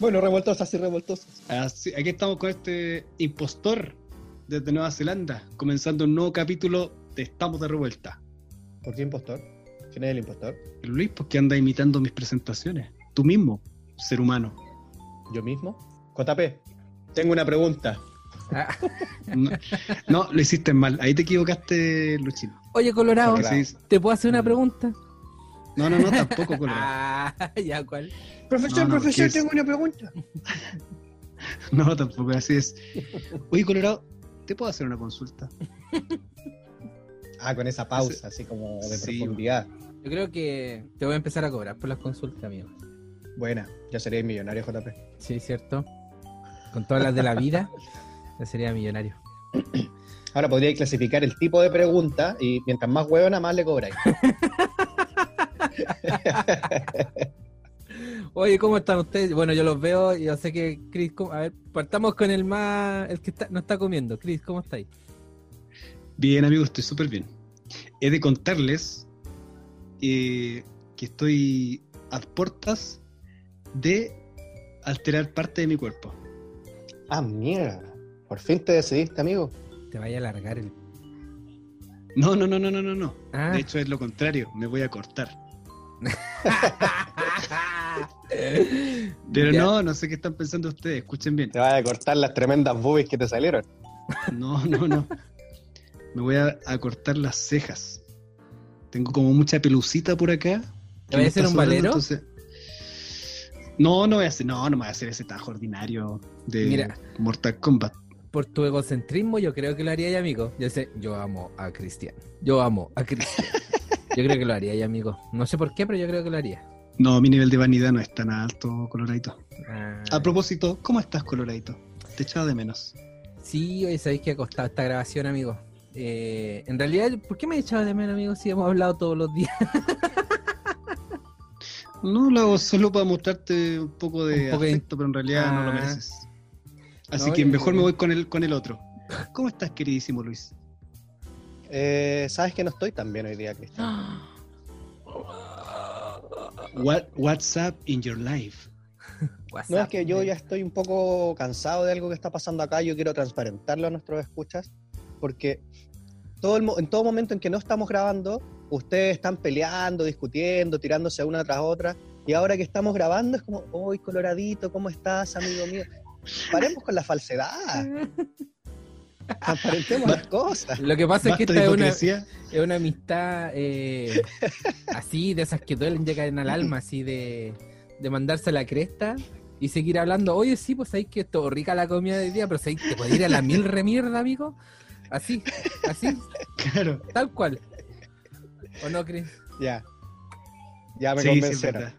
Bueno, revoltosas y revoltosos. Así- aquí estamos con este impostor desde Nueva Zelanda, comenzando un nuevo capítulo de Estamos de Revuelta. ¿Por qué impostor? ¿Quién es el impostor? El Luis, ¿por qué anda imitando mis presentaciones? Tú mismo, ser humano. ¿Yo mismo? JP, tengo una pregunta. Ah, No, no, lo hiciste mal. Ahí te equivocaste, Luchino. Oye, Colorado, Porque ¿te puedo hacer una pregunta? No, no, no, tampoco, Colorado. Ah, ya, ¿cuál? Profesor, No, no, profesor, tengo una pregunta. No, tampoco, así es. Oye, Colorado, ¿te puedo hacer una consulta? Ah, con esa pausa, así como de Sí, profundidad. Yo creo que te voy a empezar a cobrar por las consultas, amigo. Buena, ya sería millonario, JP. Sí, ¿cierto? Con todas las de la vida, ya sería millonario. Ahora podría clasificar el tipo de pregunta y mientras más huevona, más le cobráis. Oye, ¿cómo están ustedes? Bueno, yo los veo y yo sé que Chris, ¿cómo? a ver, partamos con el más, el que está, no está comiendo. Chris, ¿cómo estáis? Bien, amigo, estoy súper bien. He de contarles eh, que estoy a puertas de alterar parte de mi cuerpo. Ah, mierda. Por fin te decidiste, amigo. Te vaya a alargar el... No, no, no, no, no, no, no. Ah. De hecho es lo contrario, me voy a cortar. Pero Ya. no, no sé qué están pensando ustedes, escuchen bien. Te vas a cortar las tremendas boobies que te salieron. No, no, no. Me voy a, a cortar las cejas. Tengo como mucha pelucita por acá. ¿Te voy a hacer un sobrando, valero? entonces- No, no voy a hacer, no, no me voy a hacer ese tajo ordinario de Mira. Mortal Kombat. Por tu egocentrismo, yo creo que lo haría ya, amigo. Yo sé, yo amo a Cristian. Yo amo a Cristian. Yo creo que lo haría ya, amigo. No sé por qué, pero yo creo que lo haría. No, mi nivel de vanidad no es tan alto, Coloradito. Ah, A propósito, ¿cómo estás, Coloradito? Te echaba de menos. Sí, hoy sabéis que ha costado esta grabación, amigo. Eh, en realidad, ¿por qué me he echado de menos, amigo? Si hemos hablado todos los días. No, lo hago solo para mostrarte un poco de Un poco de- afecto, pero en realidad no lo Ah. mereces. Así No, que yo- mejor me voy con el, con el otro. ¿Cómo estás, queridísimo Luis? Eh, Sabes que no estoy tan bien hoy día, Cristian. What, what's up in your life? No, es que yo ya estoy un poco cansado de algo que está pasando acá. Yo quiero transparentarlo a nuestros escuchas, porque todo el mo- en todo momento en que no estamos grabando, ustedes están peleando, discutiendo, tirándose una tras otra. Y ahora que estamos grabando es como, ¡Uy, Coloradito, ¿cómo estás, amigo mío? Paremos con la falsedad. Transparentemos las cosas. Lo que pasa es que esta es una, es una amistad eh, así, de esas que duelen, llegan al alma, así de, de mandarse a la cresta y seguir hablando. Oye, sí, pues sabéis que estuvo rica la comida de hoy día, pero sabéis que ir a la mil remierda, amigo. Así, así, Claro. tal cual. ¿O no, Chris? Ya. Ya me Sí, convencieron.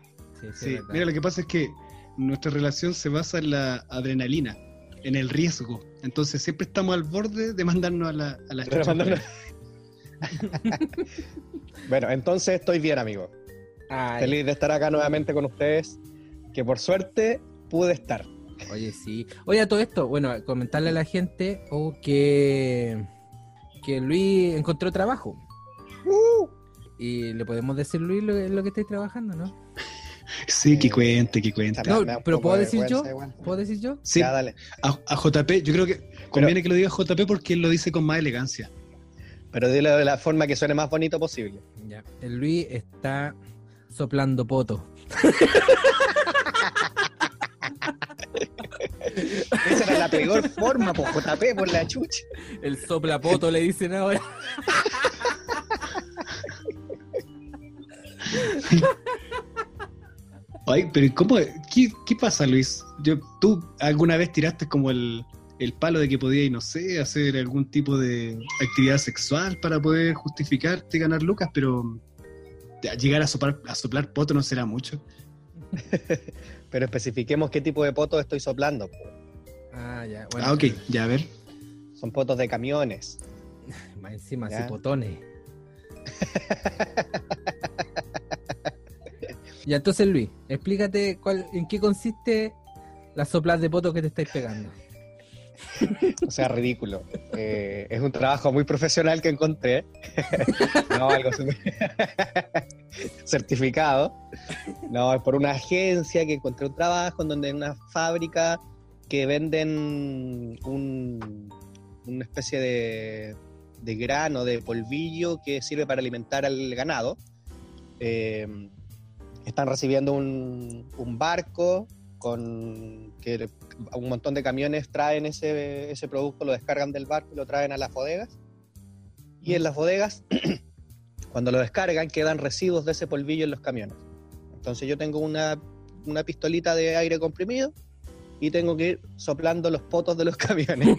mira, lo que pasa es que nuestra relación se basa en la adrenalina, en el riesgo. Entonces siempre estamos al borde de mandarnos a la, a la De chucha. mandarnos- bueno, entonces estoy bien, amigo. Ay, Feliz de estar acá nuevamente con ustedes. Que por suerte pude estar. Oye, sí. Oye, a todo esto, bueno, comentarle a la gente oh, que, que Luis encontró trabajo. Y le podemos decir, Luis, lo, lo que estáis trabajando, ¿no? Sí, que Eh, cuente, que cuente. Me da- No, pero ¿puedo de decir yo? ¿Puedo decir yo? Sí, Ya, dale. a, a JP, yo creo que conviene que lo diga JP porque él lo dice con más elegancia. Pero dilo de la forma que suene más bonito posible. Ya. El Luis está soplando poto. Esa era la peor forma, por JP, por la chucha. El soplapoto le dicen ahora. Ay, pero ¿cómo? ¿Qué, qué pasa, Luis? Yo, ¿Tú alguna vez tiraste como el, el palo de que podías, no sé, hacer algún tipo de actividad sexual para poder justificarte y ganar lucas, pero llegar a soplar, a soplar poto no será mucho? Pero especifiquemos qué tipo de potos estoy soplando. Ah, ya. Bueno, Ah, ok, ya a ver. Son potos de camiones. Más encima, Ya. ya, entonces, Luis, explícate en qué consiste las soplas de poto que te estáis pegando. O sea, ridículo. Eh, es un trabajo muy profesional que encontré. no, algo certificado. No, es por una agencia que encontré un trabajo en donde en una fábrica que venden un- una especie de, de grano, de polvillo que sirve para alimentar al ganado. Eh, están recibiendo un, un barco con que un montón de camiones traen ese, ese producto, lo descargan del barco y lo traen a las bodegas. Y en las bodegas, cuando lo descargan, quedan residuos de ese polvillo en los camiones. Entonces yo tengo una, una pistolita de aire comprimido y tengo que ir soplando los potos de los camiones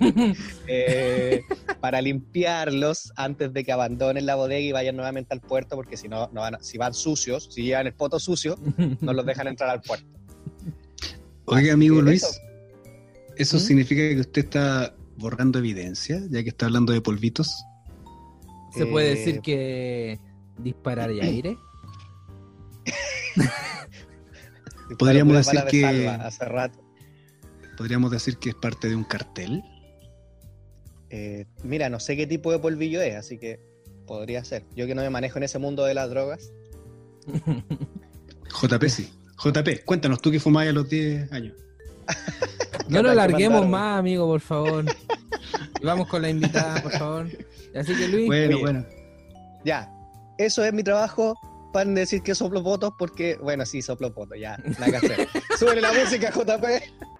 eh, para limpiarlos antes de que abandonen la bodega y vayan nuevamente al puerto, porque si no, no van, a- si van sucios, si llevan el poto sucio, no los dejan entrar al puerto. Oiga, amigo Luis, eso. ¿eso ¿Mm? significa que usted está borrando evidencia, ya que está hablando de polvitos? ¿Se puede Eh, decir que disparar y aire? Podríamos decir de que- salva hace rato. ¿Podríamos decir que es parte de un cartel? Eh, mira, no sé qué tipo de polvillo es, así que podría ser. Yo que no me manejo en ese mundo de las drogas. JP sí. JP, cuéntanos, tú que fumabas a los 10 años. No nos que larguemos más, amigo, por favor. Vamos con la invitada, por favor. Así que Luis, Bueno, bueno. Ya, eso es mi trabajo. Para decir que soplo votos porque, bueno, sí, soplo votos, ya, nada que hacer. Súbele la música, JP.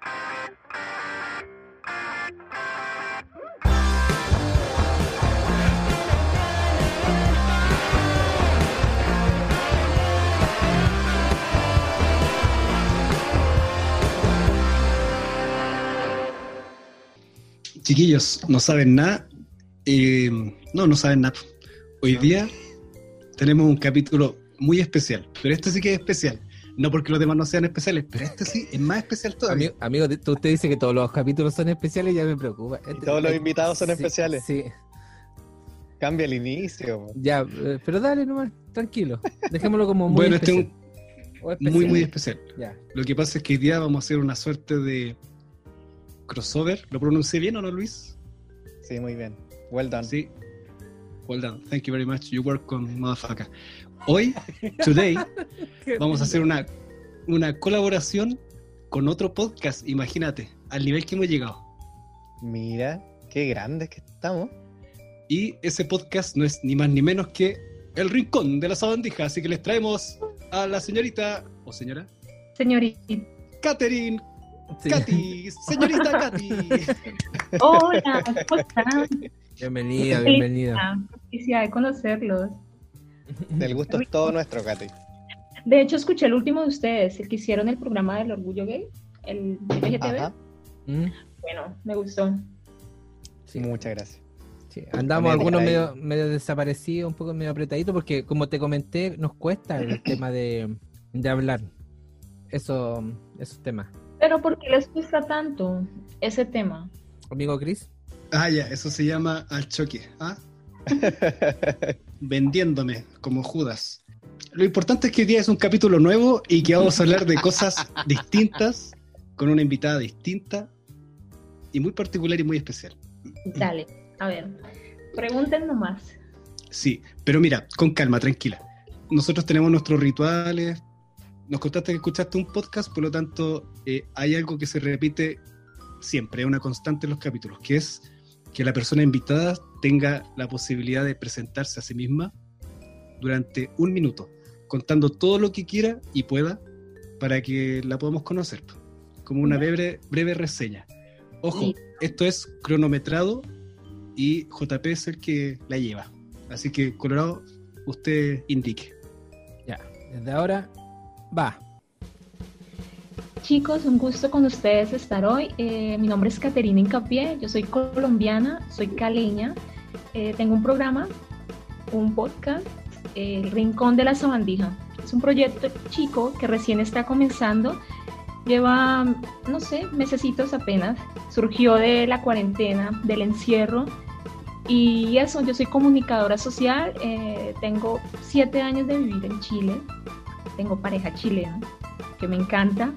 Chiquillos, no saben nada. Eh, no, no saben nada. Hoy día tenemos un capítulo muy especial, pero este sí que es especial. No porque los demás no sean especiales, pero este sí es más especial todavía. amigo, amigo, tú- usted dice que todos los capítulos son especiales y ya me preocupa. Este- todos los invitados son sí, especiales. Sí, Cambia el inicio. ya, eh, pero dale nomás, tranquilo. Dejémoslo como muy bueno, este es especial. un- especial. muy, muy especial. Ya. Lo que pasa es que hoy día vamos a hacer una suerte de crossover. ¿Lo pronuncié bien o no, Luis? Sí, muy bien. Well done. Sí. Well done. Thank you very much. You work on motherfucker. Hoy, today, vamos a hacer una, una colaboración con otro podcast. Imagínate, al nivel que hemos llegado. Mira, qué grandes que estamos. Y ese podcast no es ni más ni menos que El Rincón de la Sabandija. Así que les traemos a la señorita, o señora, Señorita. Catherine. Sí. Katy, señorita Katy. Hola, ¿cómo están? Bienvenida, bienvenida. Felicidad de conocerlos. El gusto es todo nuestro, Katy. De hecho, escuché el último de ustedes, el que hicieron el programa del orgullo gay, el LGTB. ¿Mm? Bueno, me gustó. Sí. muchas gracias. Sí, Andamos algunos medio, medio desaparecidos, un poco medio apretaditos, porque como te comenté, nos cuesta el tema de, de hablar. Eso, esos temas. Pero ¿por qué les gusta tanto ese tema? Amigo Chris, Ah, ya, eso se llama al choque. ¿ah? Vendiéndome como Judas. Lo importante es que hoy día es un capítulo nuevo y que vamos a hablar de cosas distintas, con una invitada distinta y muy particular y muy especial. Dale, a ver, pregunten nomás. Sí, pero mira, con calma, tranquila. Nosotros tenemos nuestros rituales. Nos contaste que escuchaste un podcast, por lo tanto, eh, hay algo que se repite siempre, es una constante en los capítulos, que es que la persona invitada tenga la posibilidad de presentarse a sí misma durante un minuto, contando todo lo que quiera y pueda para que la podamos conocer, como una breve, breve reseña. Ojo, Sí. esto es cronometrado y JP es el que la lleva. Así que, Colorado, usted indique. ya, desde ahora va. Chicos, un gusto con ustedes estar hoy. Eh, mi nombre es Caterina Incapié, yo soy colombiana, soy caleña. Eh, tengo un programa, un podcast, El Rincón de la Sabandija. Es un proyecto chico que recién está comenzando. Lleva, no sé, mesecitos apenas. Surgió de la cuarentena, del encierro. Y eso, yo soy comunicadora social. eh, tengo siete años de vivir en Chile. Tengo pareja chilena que me encanta.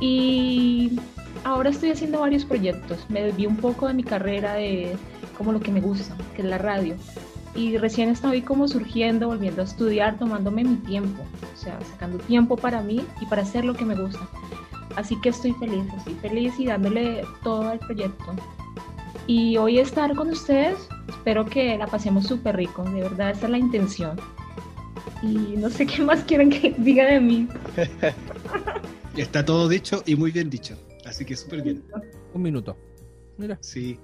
Y ahora estoy haciendo varios proyectos. Me desvío un poco de mi carrera de como lo que me gusta, que es la radio. y recién estoy como surgiendo, volviendo a estudiar, tomándome mi tiempo, o sea, sacando tiempo para mí y para hacer lo que me gusta. Así que estoy feliz, estoy feliz y dándole todo al proyecto. Y hoy estar con ustedes, espero que la pasemos súper rico, de verdad esa es la intención. Y no sé qué más quieren que diga de mí. Está todo dicho y muy bien dicho, así que súper bien. Un minuto. Mira. Sí.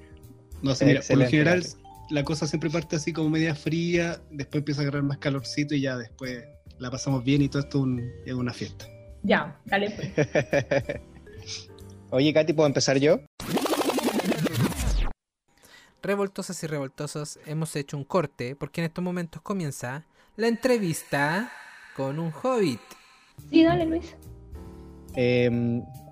No sé, mira, por lo general la cosa siempre parte así como media fría, después empieza a agarrar más calorcito y ya después la pasamos bien y todo esto un- es una fiesta. Ya, dale pues. Oye, Katy, ¿puedo empezar yo? Revoltosas y revoltosos, hemos hecho un corte porque en estos momentos comienza la entrevista con un hobbit. Sí, dale Luis. Eh,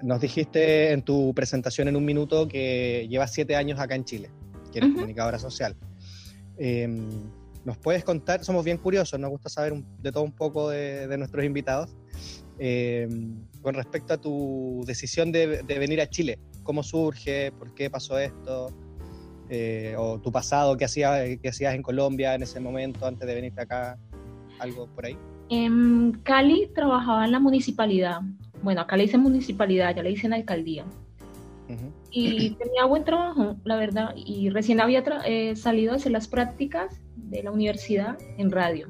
nos dijiste en tu presentación en un minuto que llevas siete años acá en Chile, que eres comunicadora social. Eh, ¿Nos puedes contar? Somos bien curiosos, nos gusta saber un- de todo un poco de, de nuestros invitados. Eh, con respecto a tu decisión de, de venir a Chile, ¿cómo surge? ¿Por qué pasó esto? Eh, ¿O tu pasado? ¿Qué hacías, qué hacías en Colombia en ese momento antes de venirte acá? ¿Algo por ahí? En Cali trabajaba en la municipalidad. Bueno, acá le dicen municipalidad, ya le dicen alcaldía. Y tenía buen trabajo, la verdad. Y recién había eh, salido a hacer las prácticas de la universidad en radio.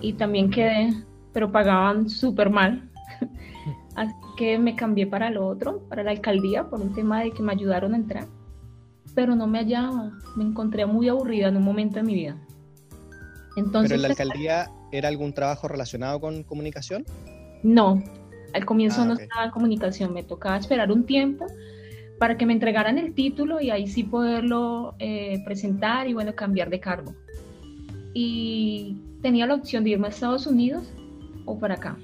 Y también quedé, pero pagaban súper mal. Así que me cambié para lo otro, para la alcaldía, por un tema de que me ayudaron a entrar. Pero no me hallaba, me encontré muy aburrida en un momento de mi vida. Entonces, ¿Pero en la alcaldía era algún trabajo relacionado con comunicación? No, al comienzo Ah, no estaba en comunicación, me tocaba esperar un tiempo para que me entregaran el título y ahí sí poderlo eh, presentar y bueno, cambiar de cargo. Y tenía la opción de irme a Estados Unidos o para acá,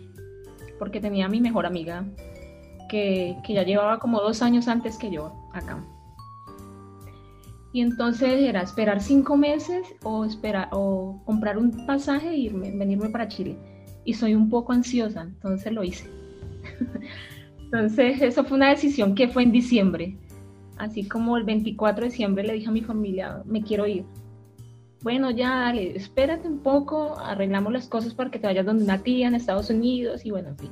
porque tenía a mi mejor amiga que, que ya llevaba como dos años antes que yo acá. Y entonces era esperar cinco meses o, esperar, o comprar un pasaje e irme, venirme para Chile y soy un poco ansiosa, entonces lo hice. entonces, eso fue una decisión que fue en diciembre. Así como el 24 de diciembre le dije a mi familia, me quiero ir. Bueno, ya, dale, espérate un poco, arreglamos las cosas para que te vayas donde una tía en Estados Unidos y bueno, en fin.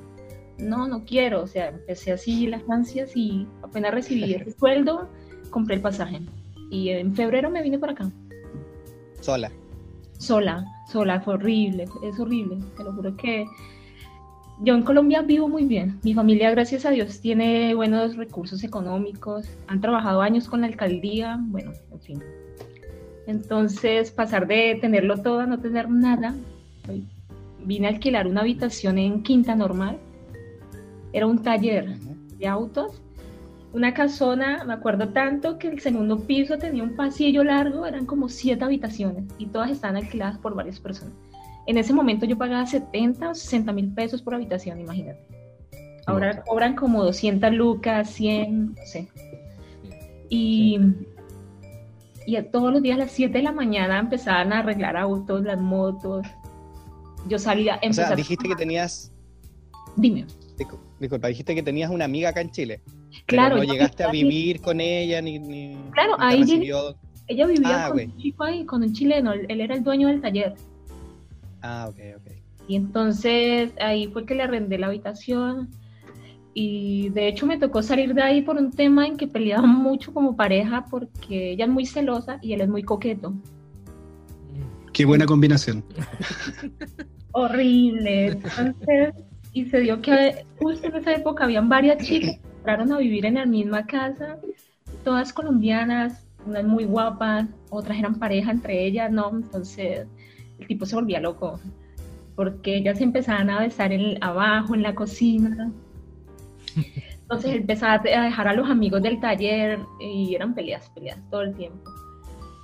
No, no quiero, o sea, empecé así las ansias y apenas recibí el sueldo, compré el pasaje. Y en febrero me vine para acá Sola. sola, sola, fue horrible, es horrible, te lo juro que yo en Colombia vivo muy bien, mi familia gracias a Dios tiene buenos recursos económicos, han trabajado años con la alcaldía, bueno, en fin. Entonces pasar de tenerlo todo a no tener nada, vine a alquilar una habitación en Quinta Normal, era un taller de autos. Una casona, me acuerdo tanto que el segundo piso tenía un pasillo largo, eran como siete habitaciones y todas estaban alquiladas por varias personas. En ese momento yo pagaba 70 o 60 mil pesos por habitación, imagínate. Ahora cobran como 200 lucas, 100, no sé. Y, y todos los días a las 7 de la mañana empezaban a arreglar autos, las motos. Yo salía, O sea, a- dijiste que tenías, Dime. discu- disculpa, dijiste que tenías una amiga acá en Chile. Pero Claro, no yo llegaste a vivir con ella ni, ni Claro, ni ahí recibió. Ella vivía Ah, con un chico ahí, con un chileno, él, era el dueño del taller. Ah, ok, ok. Y entonces ahí fue que le arrendé la habitación. Y de hecho me tocó salir de ahí por un tema en que peleaban mucho como pareja porque ella es muy celosa y él es muy coqueto. Qué buena combinación. Horrible. Entonces, y se dio que justo en esa época habían varias chicas entraron a vivir en la misma casa, todas colombianas, unas muy guapas, otras eran pareja entre ellas, ¿no? Entonces el tipo se volvía loco, porque ellas empezaban a besar en, abajo, en la cocina. Entonces empezaba a dejar a los amigos del taller y eran peleas, peleas todo el tiempo.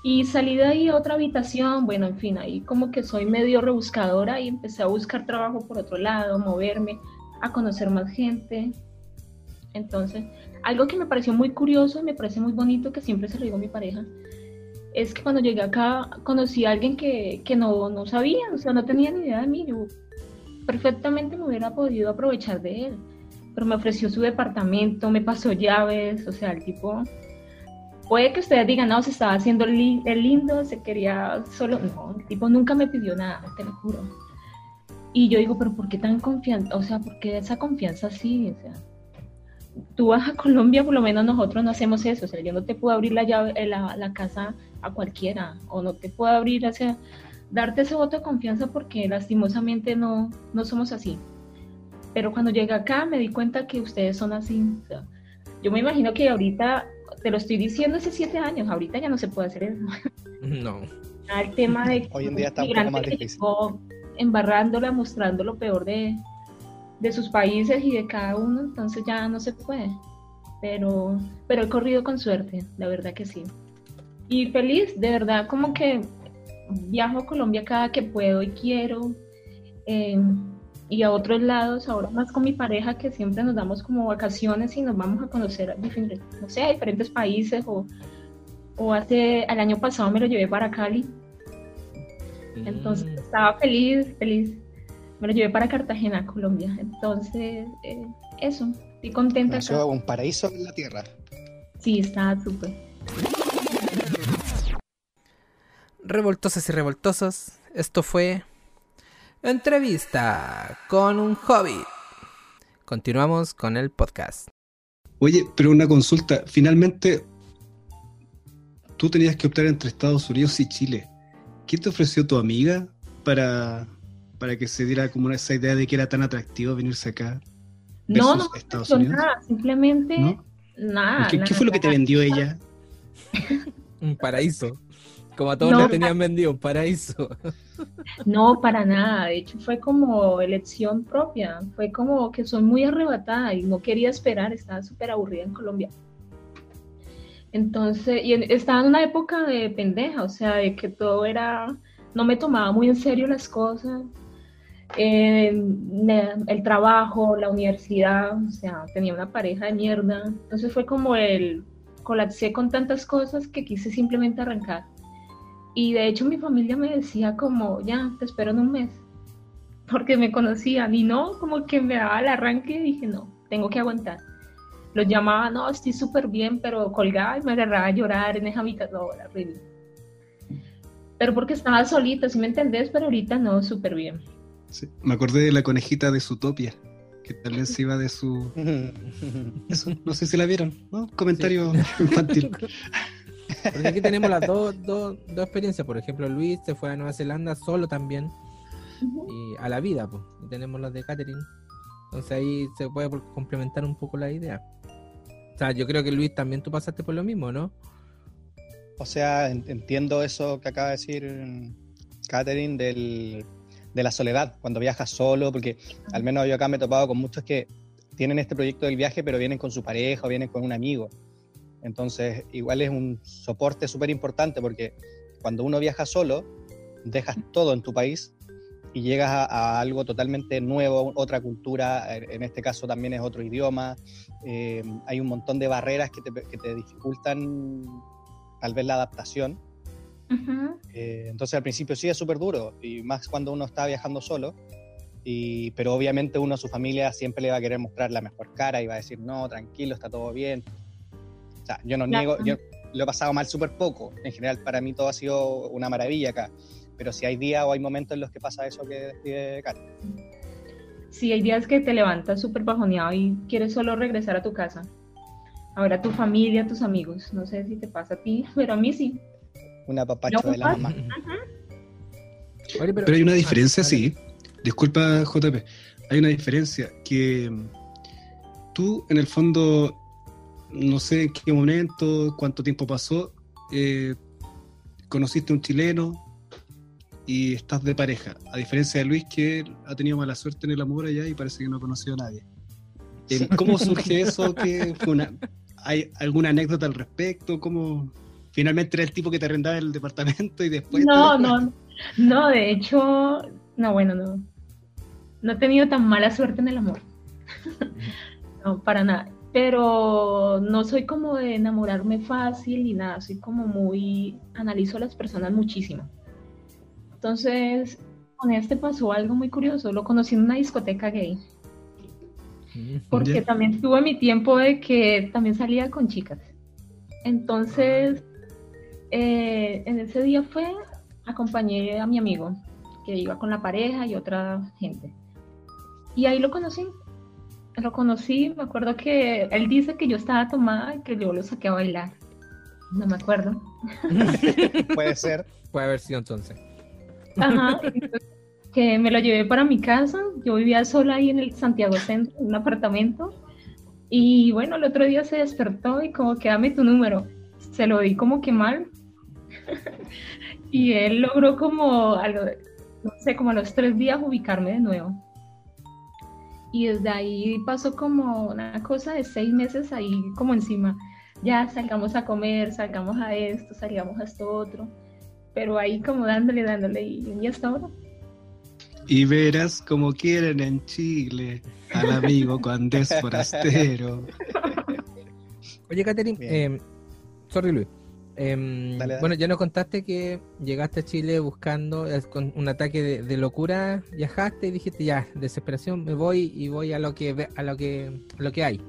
Y salí de ahí a otra habitación, bueno, en fin, ahí como que soy medio rebuscadora y empecé a buscar trabajo por otro lado, moverme, a conocer más gente. Entonces, algo que me pareció muy curioso y me parece muy bonito, que siempre se lo digo a mi pareja, es que cuando llegué acá conocí a alguien que, que no, no sabía, o sea, no tenía ni idea de mí. Yo perfectamente me hubiera podido aprovechar de él, pero me ofreció su departamento, me pasó llaves, o sea, el tipo puede que ustedes digan, no, se estaba haciendo el lindo, se quería solo, no, el tipo nunca me pidió nada, te lo juro. Y yo digo, pero ¿por qué tan confianza? O sea, ¿por qué esa confianza así? O sea, tú vas a Colombia, por lo menos nosotros no hacemos eso. O sea, yo no te puedo abrir la llave, eh, la, la casa a cualquiera, o no te puedo abrir, o sea, darte ese voto de confianza porque lastimosamente no, no somos así. Pero cuando llegué acá me di cuenta que ustedes son así. O sea, yo me imagino que ahorita, te lo estoy diciendo hace siete años, ahorita ya no se puede hacer eso. No. El tema de Hoy en día está un poco más difícil embarrándola, mostrando lo peor de, de sus países y de cada uno, entonces ya no se puede. Pero, pero he corrido con suerte, la verdad que sí. Y feliz, de verdad, como que viajo a Colombia cada que puedo y quiero. Eh, y a otros lados, ahora más con mi pareja, que siempre nos damos como vacaciones y nos vamos a conocer a diferentes, no sé, a diferentes países. O, o hace, el año pasado me lo llevé para Cali entonces estaba feliz, feliz. Me lo llevé para Cartagena, Colombia. Entonces, eh, eso, estoy contenta. Nació un paraíso en la tierra. Sí, está súper. Revoltosas y revoltosos, esto fue entrevista con un hobby. Continuamos con el podcast. Oye, pero una consulta. Finalmente, tú tenías que optar entre Estados Unidos y Chile. ¿Qué te ofreció tu amiga para, para que se diera como esa idea de que era tan atractivo venirse acá? No, no, Estados Unidos? nada, simplemente nada. ¿Qué, fue lo que te vendió ella? un paraíso. Como a todos no, le tenían vendido un paraíso. No, para nada. De hecho, fue como elección propia. Fue como que soy muy arrebatada y no quería esperar. Estaba súper aburrida en Colombia. Entonces, y estaba en una época de pendeja, o sea, de que todo era, no me tomaba muy en serio las cosas, eh, el trabajo, la universidad, o sea, tenía una pareja de mierda, entonces fue como el, colapsé con tantas cosas que quise simplemente arrancar. Y de hecho mi familia me decía como, ya, te espero en un mes, porque me conocían y no, como que me daba el arranque y dije, no, tengo que aguantar los llamaba, no, estoy súper bien, pero colgaba y me agarraba a llorar en esa habitación, horrible. Pero porque estaba solita, si me entendés, pero ahorita no, súper bien. Sí, me acordé de la conejita de Zootopia, que tal vez iba de su... Eso, no sé si la vieron, ¿no? Comentario infantil. Porque aquí tenemos las dos, dos, dos experiencias. Por ejemplo, Luis se fue a Nueva Zelanda solo también. Y a la vida, pues. Y tenemos las de Catherine. Entonces ahí se puede complementar un poco la idea. O sea, yo creo que Luis también tú pasaste por lo mismo, ¿no? O sea, entiendo eso que acaba de decir Catherine del, de la soledad, cuando viajas solo, porque al menos yo acá me he topado con muchos que tienen este proyecto del viaje, pero vienen con su pareja o vienen con un amigo. Entonces, igual es un soporte súper importante porque cuando uno viaja solo, dejas todo en tu país y llegas a, algo totalmente nuevo, otra cultura, en este caso también es otro idioma, eh, hay un montón de barreras que te, que te, dificultan tal vez la adaptación. Eh, entonces al principio sí es súper duro, y más cuando uno está viajando solo, y, pero obviamente uno a su familia siempre le va a querer mostrar la mejor cara y va a decir, no, tranquilo, está todo bien. O sea, yo no niego, yo lo he pasado mal súper poco, en general para mí todo ha sido una maravilla acá pero si hay días o hay momentos en los que pasa eso que describe Karen. Sí, hay días que te levantas súper bajoneado y quieres solo regresar a tu casa. Ahora tu familia, tus amigos. No sé si te pasa a ti, pero a mí sí. Una papacho de la mamá. pero, hay una diferencia, sí. Disculpa, JP. Hay una diferencia que tú, en el fondo, no sé en qué momento, cuánto tiempo pasó, eh, conociste a un chileno, y estás de pareja, a diferencia de Luis que ha tenido mala suerte en el amor allá y parece que no ha conocido a nadie. Eh, ¿Cómo surge eso? ¿Hay alguna anécdota al respecto? ¿Cómo finalmente era el tipo que te arrendaba el departamento y después... No, no, no, de hecho, no, bueno, no. No he tenido tan mala suerte en el amor. no, para nada. Pero no soy como de enamorarme fácil ni nada, soy como muy, analizo a las personas muchísimo. Entonces, con este pasó algo muy curioso. Lo conocí en una discoteca gay. Mm, porque también tuve mi tiempo de que también salía con chicas. Entonces, eh, en ese día fue, acompañé a mi amigo, que iba con la pareja y otra gente. Y ahí lo conocí. Lo conocí, me acuerdo que él dice que yo estaba tomada y que yo lo saqué a bailar. No me acuerdo. Puede ser. Puede haber sido entonces. Ajá. que me lo llevé para mi casa. Yo vivía sola ahí en el Santiago Centro, en un apartamento. Y bueno, el otro día se despertó y como que dame tu número. Se lo di como que mal. y él logró como, a lo- no sé, como a los tres días ubicarme de nuevo. Y desde ahí pasó como una cosa de seis meses ahí como encima. Ya salgamos a comer, salgamos a esto, salgamos a esto otro. Pero ahí como dándole, dándole y, y hasta ahora. Y verás como quieren en Chile al amigo cuando es forastero. Oye, Catherine, eh, sorry Luis. Em, Dale, dale. Bueno, ya nos contaste que llegaste a Chile buscando eh, con un ataque de, de locura, viajaste y dijiste ya, desesperación, me voy y voy a lo que ve- a lo que a lo que hay.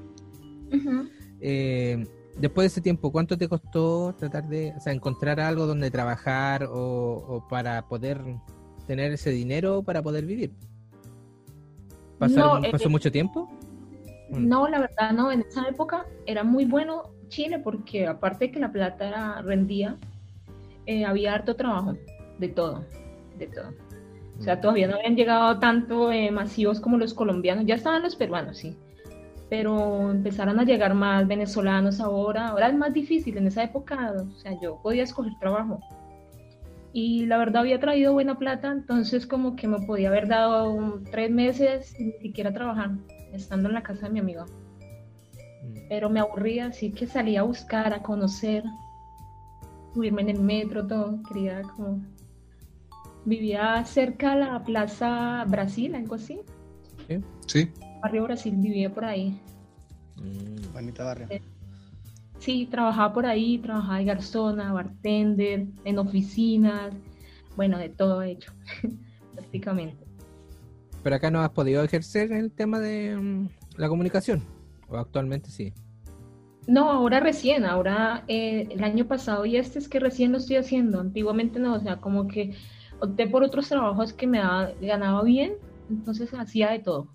Eh, después de ese tiempo, ¿cuánto te costó tratar de, o sea, encontrar algo donde trabajar o, o para poder tener ese dinero para poder vivir? ¿Pasaron- No, eh, ¿Pasó mucho tiempo? No, la verdad no, en esa época era muy bueno Chile porque aparte de que la plata era, rendía, eh, había harto trabajo, de todo, de todo. O sea, todavía no habían llegado tanto eh, masivos como los colombianos, ya estaban los peruanos, sí, pero empezaron a llegar más venezolanos ahora, ahora es más difícil, en esa época, o sea, yo podía escoger trabajo. Y la verdad había traído buena plata, entonces como que me podía haber dado un- tres meses sin ni siquiera trabajar, estando en la casa de mi amigo Mm. Pero me aburría, así que salí a buscar, a conocer, subirme en el metro, todo, quería como... Vivía cerca a la Plaza Brasil, algo así, ¿Sí? Barrio Brasil, vivía por ahí. Mm. Bonito barrio. Sí, trabajaba por ahí, trabajaba de garzona, bartender, en oficinas, bueno, de todo he hecho, prácticamente. Pero acá no has podido ejercer el tema de mm, la comunicación. O actualmente sí. No, ahora recién, ahora eh, el año pasado y este es que recién lo estoy haciendo. Antiguamente no, o sea, como que opté por otros trabajos que me daba- ganaba bien, entonces hacía de todo.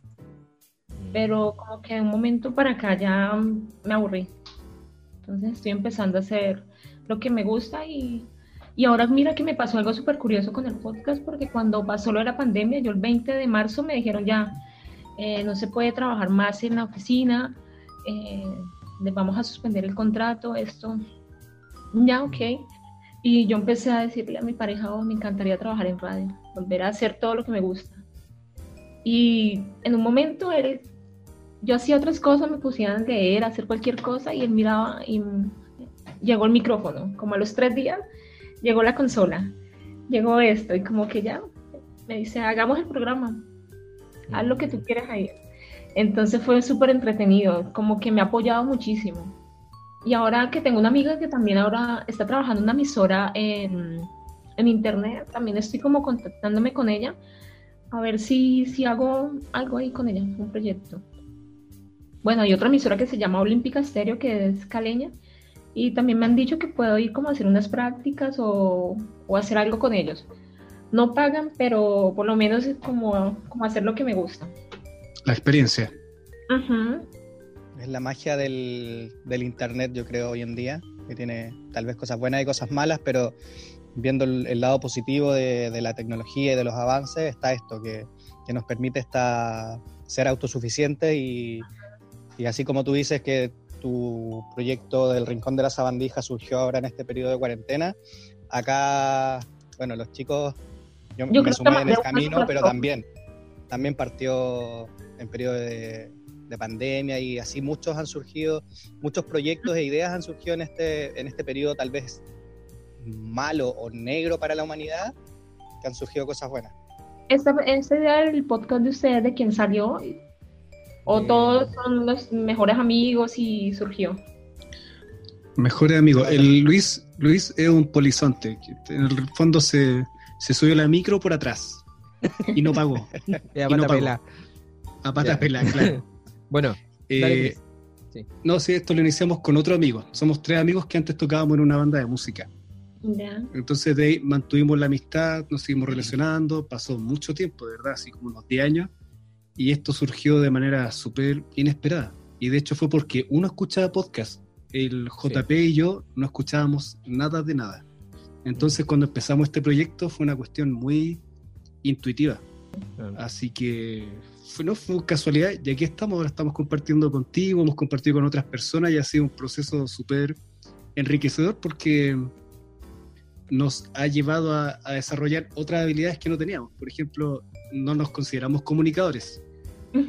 Pero como que de un momento para acá ya mm, me aburrí. Entonces estoy empezando a hacer lo que me gusta y, y ahora mira que me pasó algo súper curioso con el podcast porque cuando pasó lo de la pandemia, yo el 20 de marzo me dijeron ya, eh, no se puede trabajar más en la oficina, eh, les vamos a suspender el contrato, esto, ya, ok. Y yo empecé a decirle a mi pareja, oh, me encantaría trabajar en radio, volver a hacer todo lo que me gusta. Y en un momento él, yo hacía otras cosas, me pusían a leer, a hacer cualquier cosa y él miraba y llegó el micrófono. Como a los tres días llegó la consola, llegó esto y como que ya me dice, hagamos el programa, haz lo que tú quieras ahí. Entonces fue súper entretenido, como que me ha apoyado muchísimo. Y ahora que tengo una amiga que también ahora está trabajando en una emisora en, en internet, también estoy como contactándome con ella a ver si, si hago algo ahí con ella, un proyecto. Bueno, hay otra emisora que se llama Olímpica Stereo, que es caleña, y también me han dicho que puedo ir como a hacer unas prácticas o, o hacer algo con ellos. No pagan, pero por lo menos es como, como hacer lo que me gusta. La experiencia. Es la magia del, del internet, yo creo, hoy en día, que tiene tal vez cosas buenas y cosas malas, pero viendo el, el lado positivo de, de la tecnología y de los avances, está esto, que, que nos permite esta, ser autosuficientes y, y así como tú dices que tu proyecto del Rincón de la Sabandija surgió ahora en este periodo de cuarentena, acá, bueno, los chicos, yo, me sumé en el camino, pero también, también partió en periodo de, de pandemia y así muchos han surgido, muchos proyectos e ideas han surgido en este, en este periodo tal vez malo o negro para la humanidad, que han surgido cosas buenas. Esta, esta idea del podcast de ustedes, ¿de quién salió? ¿O Eh. todos son los mejores amigos y surgió? Mejor amigo. El Luis, Luis es un polizonte. que En el fondo se, se subió la micro por atrás y no pagó. Y no pata pagó. pelá. A pata Ya. pelada, claro. Bueno, Eh. Sí. No, sí, esto lo iniciamos con otro amigo. Somos tres amigos que antes tocábamos en una banda de música. Ya. Entonces de ahí mantuvimos la amistad, nos seguimos relacionando, pasó mucho tiempo, de verdad, así como unos 10 años, y esto surgió de manera súper inesperada. Y de hecho fue porque uno escuchaba podcast, el JP y yo no escuchábamos nada de nada. Entonces cuando empezamos este proyecto fue una cuestión muy intuitiva. Así que fue, no fue casualidad, y aquí estamos, ahora estamos compartiendo contigo, hemos compartido con otras personas y ha sido un proceso súper enriquecedor porque nos ha llevado a, a desarrollar otras habilidades que no teníamos. Por ejemplo, no nos consideramos comunicadores,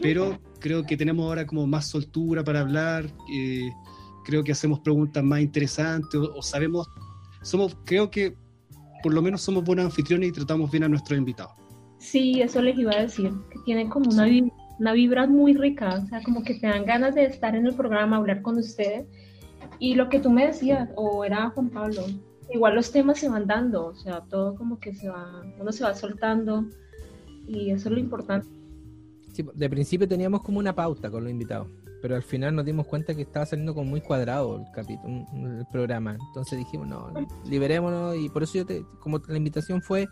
pero creo que tenemos ahora como más soltura para hablar, eh, creo que hacemos preguntas más interesantes o, o sabemos, somos, creo que por lo menos somos buenos anfitriones y tratamos bien a nuestros invitados. Sí, eso les iba a decir, que tienen como una, vi- una vibra muy rica, o sea, como que te dan ganas de estar en el programa, hablar con ustedes. Y lo que tú me decías, o era Juan Pablo, igual los temas se van dando, o sea, todo como que se va, uno se va soltando, y eso es lo importante. Sí, de principio teníamos como una pauta con los invitados, pero al final nos dimos cuenta que estaba saliendo como muy cuadrado el capítulo, el programa. Entonces dijimos, no, liberémonos y por eso yo te, como la invitación fue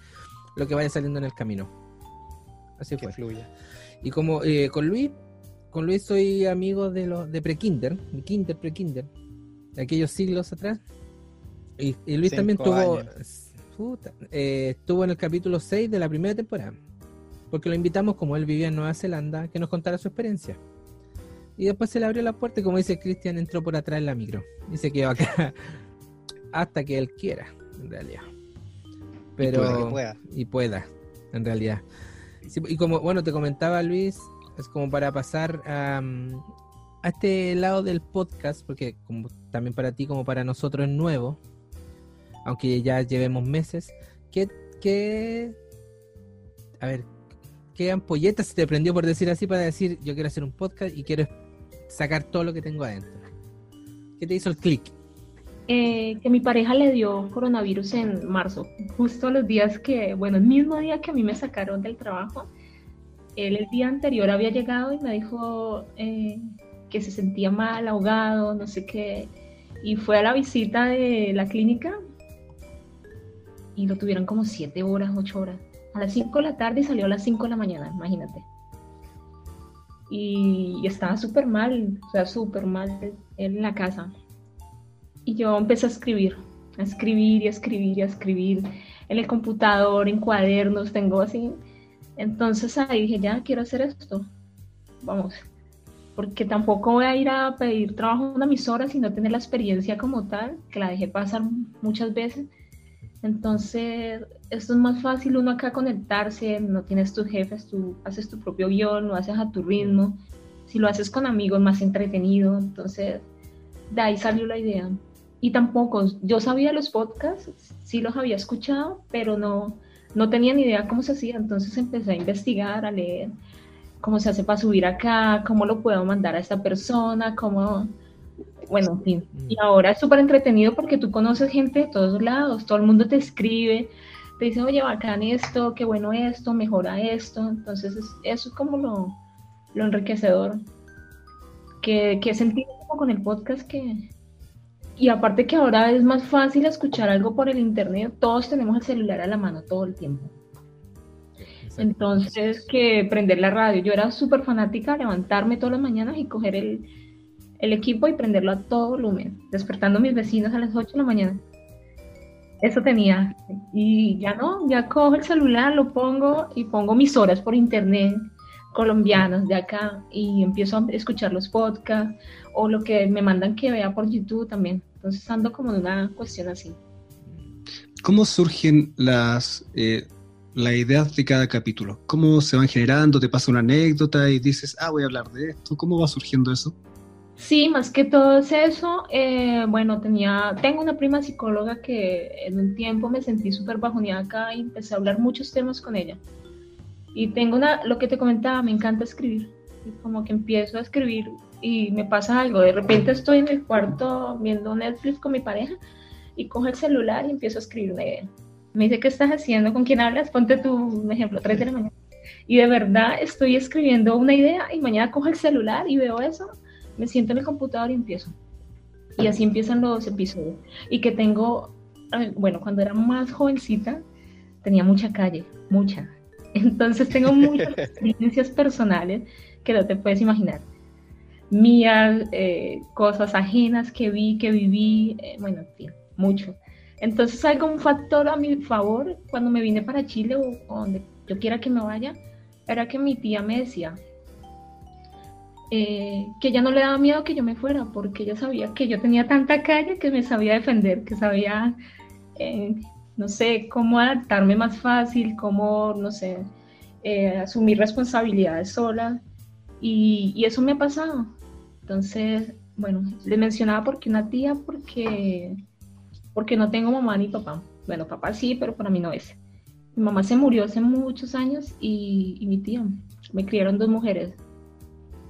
lo que vaya saliendo en el camino. Así Que fue. fluya. Y como eh, con Luis, con Luis soy amigo de los de prekinder, de kinder, prekinder, de aquellos siglos atrás. Y, y Luis también Cinco tuvo, años. puta, eh, estuvo en el capítulo 6 de la primera temporada. Porque lo invitamos, como él vivía en Nueva Zelanda, que nos contara su experiencia. Y después se le abrió la puerta y como dice Cristian, entró por atrás en la micro. Y se quedó acá hasta que él quiera, en realidad. Pero pueda, que pueda. y pueda, en realidad. Sí, y como, bueno, te comentaba Luis, es como para pasar a, a este lado del podcast, porque como también para ti como para nosotros es nuevo, aunque ya llevemos meses, ¿qué, qué a ver, qué ampolleta se te prendió por decir así para decir yo quiero hacer un podcast y quiero sacar todo lo que tengo adentro? ¿Qué te hizo el clic? Eh, que mi pareja le dio coronavirus en marzo, justo los días que, bueno, el mismo día que a mí me sacaron del trabajo, él el día anterior había llegado y me dijo eh, que se sentía mal, ahogado, no sé qué, y fue a la visita de la clínica y lo tuvieron como siete horas, ocho horas, a las 5 de la tarde y salió a las 5 de la mañana, imagínate. Y, estaba súper mal, o sea, súper mal en la casa. Y yo empecé a escribir, a escribir y a escribir y a escribir en el computador, en cuadernos, tengo así. Entonces ahí dije, ya quiero hacer esto. Vamos. Porque tampoco voy a ir a pedir trabajo a una emisora sin no tener la experiencia como tal, que la dejé pasar muchas veces. Entonces, esto es más fácil uno acá conectarse, no tienes tus jefes, tú haces tu propio guion, lo haces a tu ritmo. Si lo haces con amigos, más entretenido. Entonces, de ahí salió la idea. Y tampoco, yo sabía los podcasts, sí los había escuchado, pero no, no tenía ni idea cómo se hacía. Entonces empecé a investigar, a leer cómo se hace para subir acá, cómo lo puedo mandar a esta persona, cómo, bueno, en fin. Y ahora es súper entretenido porque tú conoces gente de todos lados, todo el mundo te escribe, te dice, oye, bacán esto, qué bueno esto, mejora esto. Entonces es, eso es como lo, lo enriquecedor que, que he sentido como con el podcast que... Y aparte que ahora es más fácil escuchar algo por el internet, todos tenemos el celular a la mano todo el tiempo. Entonces, que prender la radio. Yo era súper fanática levantarme todas las mañanas y coger el, el, equipo y prenderlo a todo volumen, despertando mis vecinos a las 8 de la mañana. Eso tenía. Y ya no, ya cojo el celular, lo pongo y pongo mis horas por internet colombianas de acá y empiezo a escuchar los podcasts o lo que me mandan que vea por YouTube también. Entonces ando como en una cuestión así. ¿Cómo surgen las, eh, las ideas de cada capítulo? ¿Cómo se van generando? ¿Te pasa una anécdota y dices, ah, voy a hablar de esto? ¿Cómo va surgiendo eso? Sí, más que todo es eso. Eh, bueno, tenía, tengo una prima psicóloga que en un tiempo me sentí súper bajoneada y empecé a hablar muchos temas con ella. Y tengo una, lo que te comentaba, me encanta escribir. Y como que empiezo a escribir y me pasa algo. De repente estoy en el cuarto viendo Netflix con mi pareja y cojo el celular y empiezo a escribir una idea. Me dice, ¿qué estás haciendo? ¿Con quién hablas? Ponte tu ejemplo, 3 de la mañana. Y de verdad estoy escribiendo una idea y mañana cojo el celular y veo eso me siento en el computador y empiezo. Y así empiezan los episodios. Y que tengo, bueno, cuando era más jovencita, tenía mucha calle, mucha. Entonces tengo muchas experiencias personales que no te puedes imaginar. Mías, eh, cosas ajenas que vi, que viví, eh, bueno, mucho. Entonces algo, un factor a mi favor cuando me vine para Chile o, donde yo quiera que me vaya, era que mi tía me decía eh, que ella no le daba miedo que yo me fuera, porque ella sabía que yo tenía tanta calle que me sabía defender, que sabía, no sé, cómo adaptarme más fácil, cómo, no sé, asumir responsabilidades sola. Y, y, eso me ha pasado. Entonces, bueno, le mencionaba porque una tía, porque, porque no tengo mamá ni papá. Bueno, papá sí, pero para mí no es. Mi mamá se murió hace muchos años y, y mi tía. Me criaron dos mujeres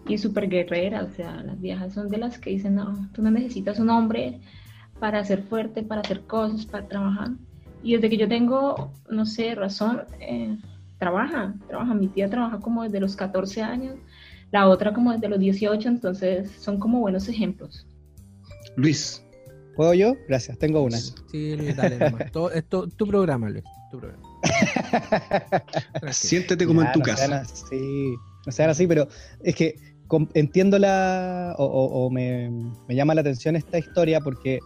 y súper guerreras. O sea, las viejas son de las que dicen, no, tú no necesitas un hombre para ser fuerte, para hacer cosas, para trabajar. Y desde que yo tengo, no sé, razón, eh, trabaja, trabaja. Mi tía trabaja como desde los 14 años la otra como desde los 18, entonces son como buenos ejemplos. Luis. ¿Puedo yo? Gracias, tengo una. Sí, Luis, dale, nomás. es tu, programa, Luis, tu programa. Siéntete como en tu casa. Así, no sean así, pero es que entiendo la, o, me, llama la atención esta historia porque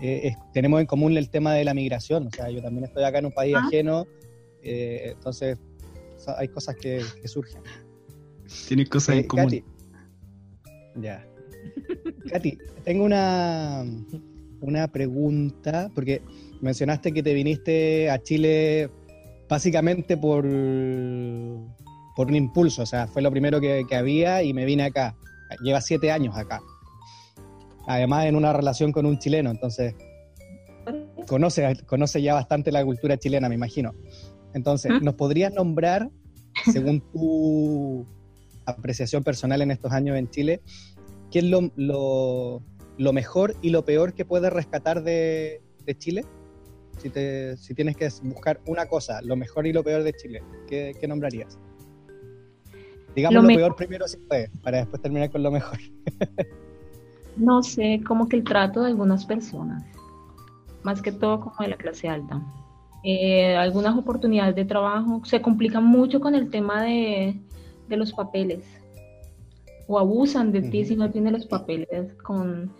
eh, tenemos en común el tema de la migración, o sea, yo también estoy acá en un país ah. ajeno, eh, entonces hay cosas que surgen. Tiene cosas en común. Katy. Ya. Katy, tengo una, una pregunta, porque mencionaste que te viniste a Chile básicamente por, por un impulso, o sea, fue lo primero que, había y me vine acá. Lleva siete años acá. Además, en una relación con un chileno, entonces conoce, conoce ya bastante la cultura chilena, me imagino. Entonces, ¿nos podrías nombrar, según tu apreciación personal en estos años en Chile, ¿qué es lo, lo, mejor y lo peor que puedes rescatar de, de Chile? Si, te, si, tienes que buscar una cosa, lo mejor y lo peor de Chile, ¿qué, qué nombrarías? Digamos lo, peor primero si puedes, para después terminar con lo mejor. no sé, como que el trato de algunas personas, más que todo como de la clase alta. Eh, algunas oportunidades de trabajo se complican mucho con el tema de, de los papeles o abusan de ti si no tienes los papeles con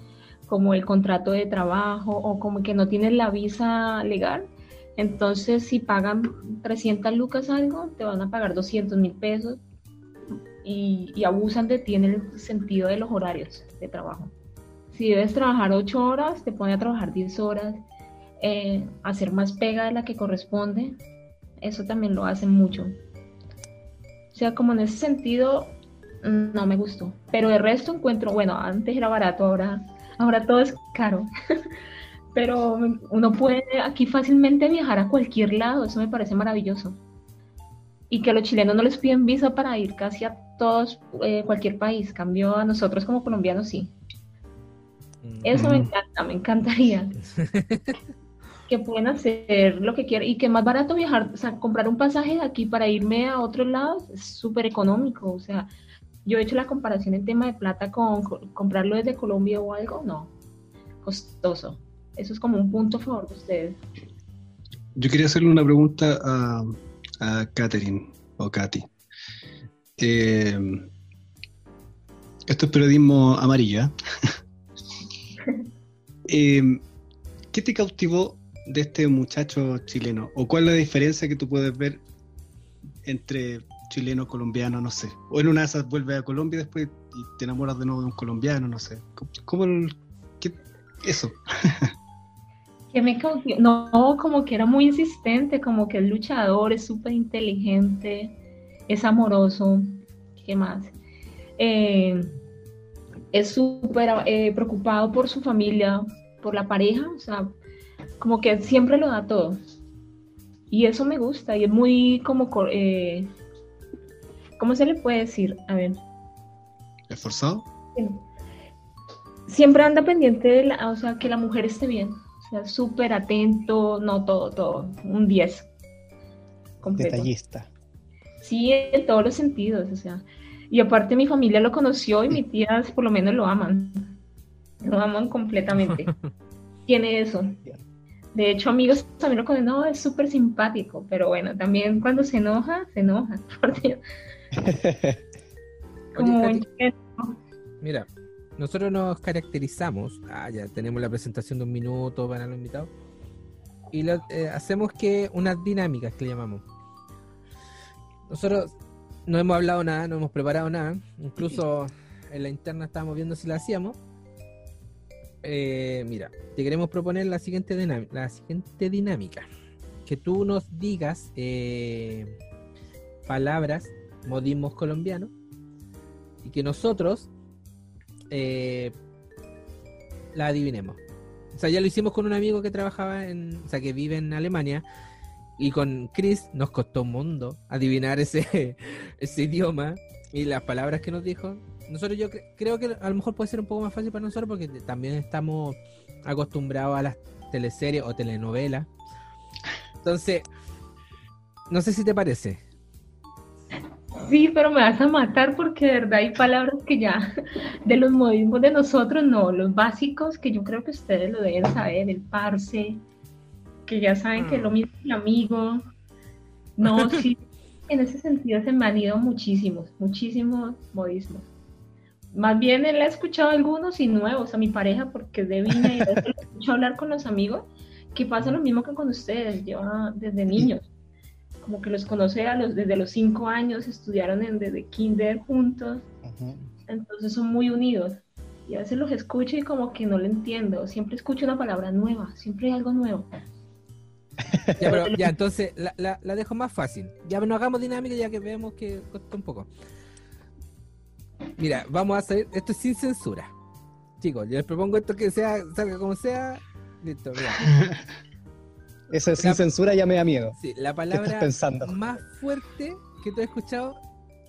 como el contrato de trabajo o como que no tienes la visa legal. Entonces, si pagan 300 lucas algo, te van a pagar 200 mil pesos y, abusan de ti en el sentido de los horarios de trabajo. Si debes trabajar 8 horas, te pone a trabajar 10 horas, eh, hacer más pega de la que corresponde. Eso también lo hacen mucho. O sea, como en ese sentido, no me gustó. Pero de resto encuentro, bueno, antes era barato, ahora, ahora todo es caro. Pero uno puede aquí fácilmente viajar a cualquier lado, eso me parece maravilloso. Y que a los chilenos no les piden visa para ir casi a todos, eh, cualquier país. Cambio a nosotros como colombianos sí. Eso me encanta, me encantaría. que pueden hacer lo que quieran y que más barato viajar, o sea, comprar un pasaje de aquí para irme a otro lado es súper económico, o sea, yo he hecho la comparación en tema de plata con, comprarlo desde Colombia o algo, no, costoso. Eso es como un punto a favor de ustedes. Yo quería hacerle una pregunta a, a Catherine o Katy. Eh, esto es periodismo amarillo. ¿eh? eh, ¿Qué te cautivó de este muchacho chileno? ¿O cuál es la diferencia que tú puedes ver entre chileno, colombiano, no sé? O en una de esas vuelves a Colombia y después te enamoras de nuevo de un colombiano, no sé. ¿Cómo, qué, eso? que me no, como que era muy insistente, como que es luchador, es súper inteligente, es amoroso, ¿qué más? Eh, es súper eh, preocupado por su familia, por la pareja, o sea, como que siempre lo da todo. Y eso me gusta y es muy como, eh, ¿cómo se le puede decir? A ver. ¿Esforzado? Siempre anda pendiente de la, o sea, que la mujer esté bien. Sea, súper atento, no todo, todo, un 10. Detallista. Sí, en todos los sentidos, o sea. Y aparte mi familia lo conoció y mis tías por lo menos lo aman. Lo aman completamente. Tiene eso. De hecho, amigos también lo conocen, no, es súper simpático, pero bueno, también cuando se enoja, se enoja. Por Dios. Como Oye, un Katy, Mira, nosotros nos caracterizamos, ah, ya tenemos la presentación de un minuto para los invitados, y eh, hacemos que unas dinámicas que llamamos. Nosotros no hemos hablado nada, no hemos preparado nada, incluso en la interna estábamos viendo si la hacíamos. Eh, mira, te queremos proponer la siguiente, dinam- la siguiente dinámica. Que tú nos digas eh, palabras, modismos colombianos, y que nosotros eh, la adivinemos. O sea, ya lo hicimos con un amigo que trabajaba en, o sea, que vive en Alemania, y con Chris nos costó un mundo adivinar ese, ese idioma y las palabras que nos dijo. Nosotros yo cre- creo que a lo mejor puede ser un poco más fácil para nosotros porque también estamos acostumbrados a las teleseries o telenovelas. Entonces, no sé si te parece. Sí, pero me vas a matar porque de verdad hay palabras que ya de los modismos de nosotros, no, los básicos que yo creo que ustedes lo deben saber, el parce, que ya saben que es lo mismo que el amigo. No, sí, en ese sentido se me han ido muchísimos, muchísimos modismos. Más bien él ha escuchado algunos y nuevos a mi pareja porque es de lo escucho hablar con los amigos, que pasa lo mismo que con ustedes, lleva desde niños como que los conoce a los, desde los cinco años, estudiaron en, desde kinder juntos, Ujú. entonces son muy unidos. Y a veces los escucho y como que no lo entiendo, siempre escucho una palabra nueva, siempre hay algo nuevo. Ya, pero, ya entonces la, la- la dejo más fácil. Ya no hagamos dinámica ya que vemos que costó un poco. Mira, vamos a hacer esto es sin censura. Chicos, yo les propongo esto que sea, salga como sea. Listo, mira. Eso sin La- censura ya me da miedo. Sí, la ¿Qué estás palabra pensando? más fuerte que tú has escuchado,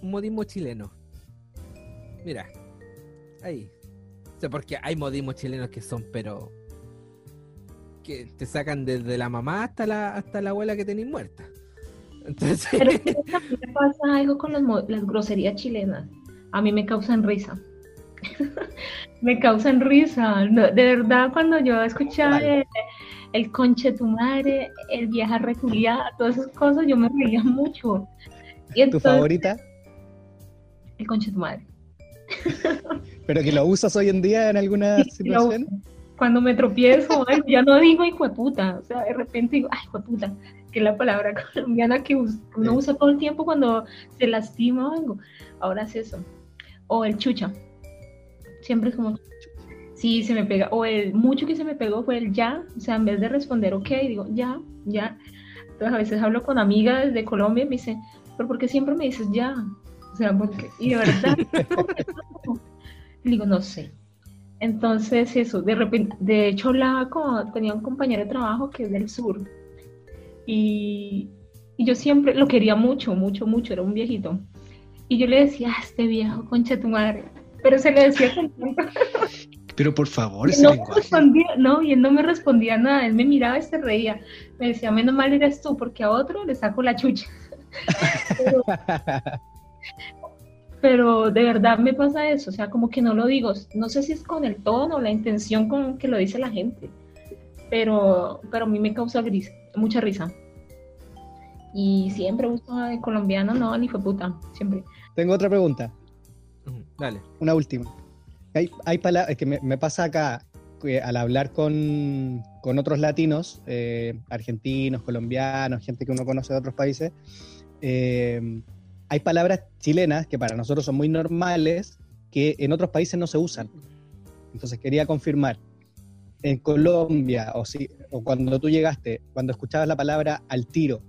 un modismo chileno. Mira, ahí. O sea, porque hay modismos chilenos que son, pero. que te sacan desde la mamá hasta la, hasta la abuela que tenéis muerta. Entonces. Pero es que también pasa algo con las, mo- las groserías chilenas, a mí me causan risa. me causan risa, no, de verdad cuando yo escuchaba. El, conche tu madre, el vieja reculiada, todas esas cosas, yo me reía mucho. Y ¿Tu favorita? el conche tu madre. ¿Pero que lo usas hoy en día en alguna Sí, situación? Cuando me tropiezo, ay, ya no digo hijo de puta, o sea, de repente digo, ay, hijo de puta, que es la palabra colombiana que uno usa todo el tiempo cuando se lastima o algo. Ahora es eso. O el chucha. Siempre es como, sí, se me pega. O el mucho que se me pegó fue el ya, o sea, en vez de responder ok, digo ya, ya. Entonces a veces hablo con amigas de Colombia y me dicen, pero ¿por qué siempre me dices ya? O sea, porque, y de verdad, digo, no sé. Entonces, eso, de repente, de hecho, hablaba con, tenía un compañero de trabajo que es del sur. Y, y yo siempre lo quería mucho, mucho, mucho, era un viejito. Y yo le decía, ah, este viejo, concha tu madre. Pero se le decía con Pero por favor, ese no lenguaje. respondía, no, y él no me respondía nada. Él me miraba y se reía. Me decía, menos mal eres tú, porque a otro le saco la chucha. Pero- pero de verdad me pasa eso, o sea, como que no lo digo, no sé si es con el tono o la intención con que lo dice la gente, pero, pero a mí me causa gris, mucha risa. Y siempre busco de colombiano, no, ni fue puta, siempre. Tengo otra pregunta, Dale. una última. Hay, hay palabras que me, me pasa acá que al hablar con, con otros latinos, eh, argentinos, colombianos, gente que uno conoce de otros países, eh, hay palabras chilenas que para nosotros son muy normales que en otros países no se usan. Entonces quería confirmar, en Colombia, o, si, o cuando tú llegaste, cuando escuchabas la palabra al tiro,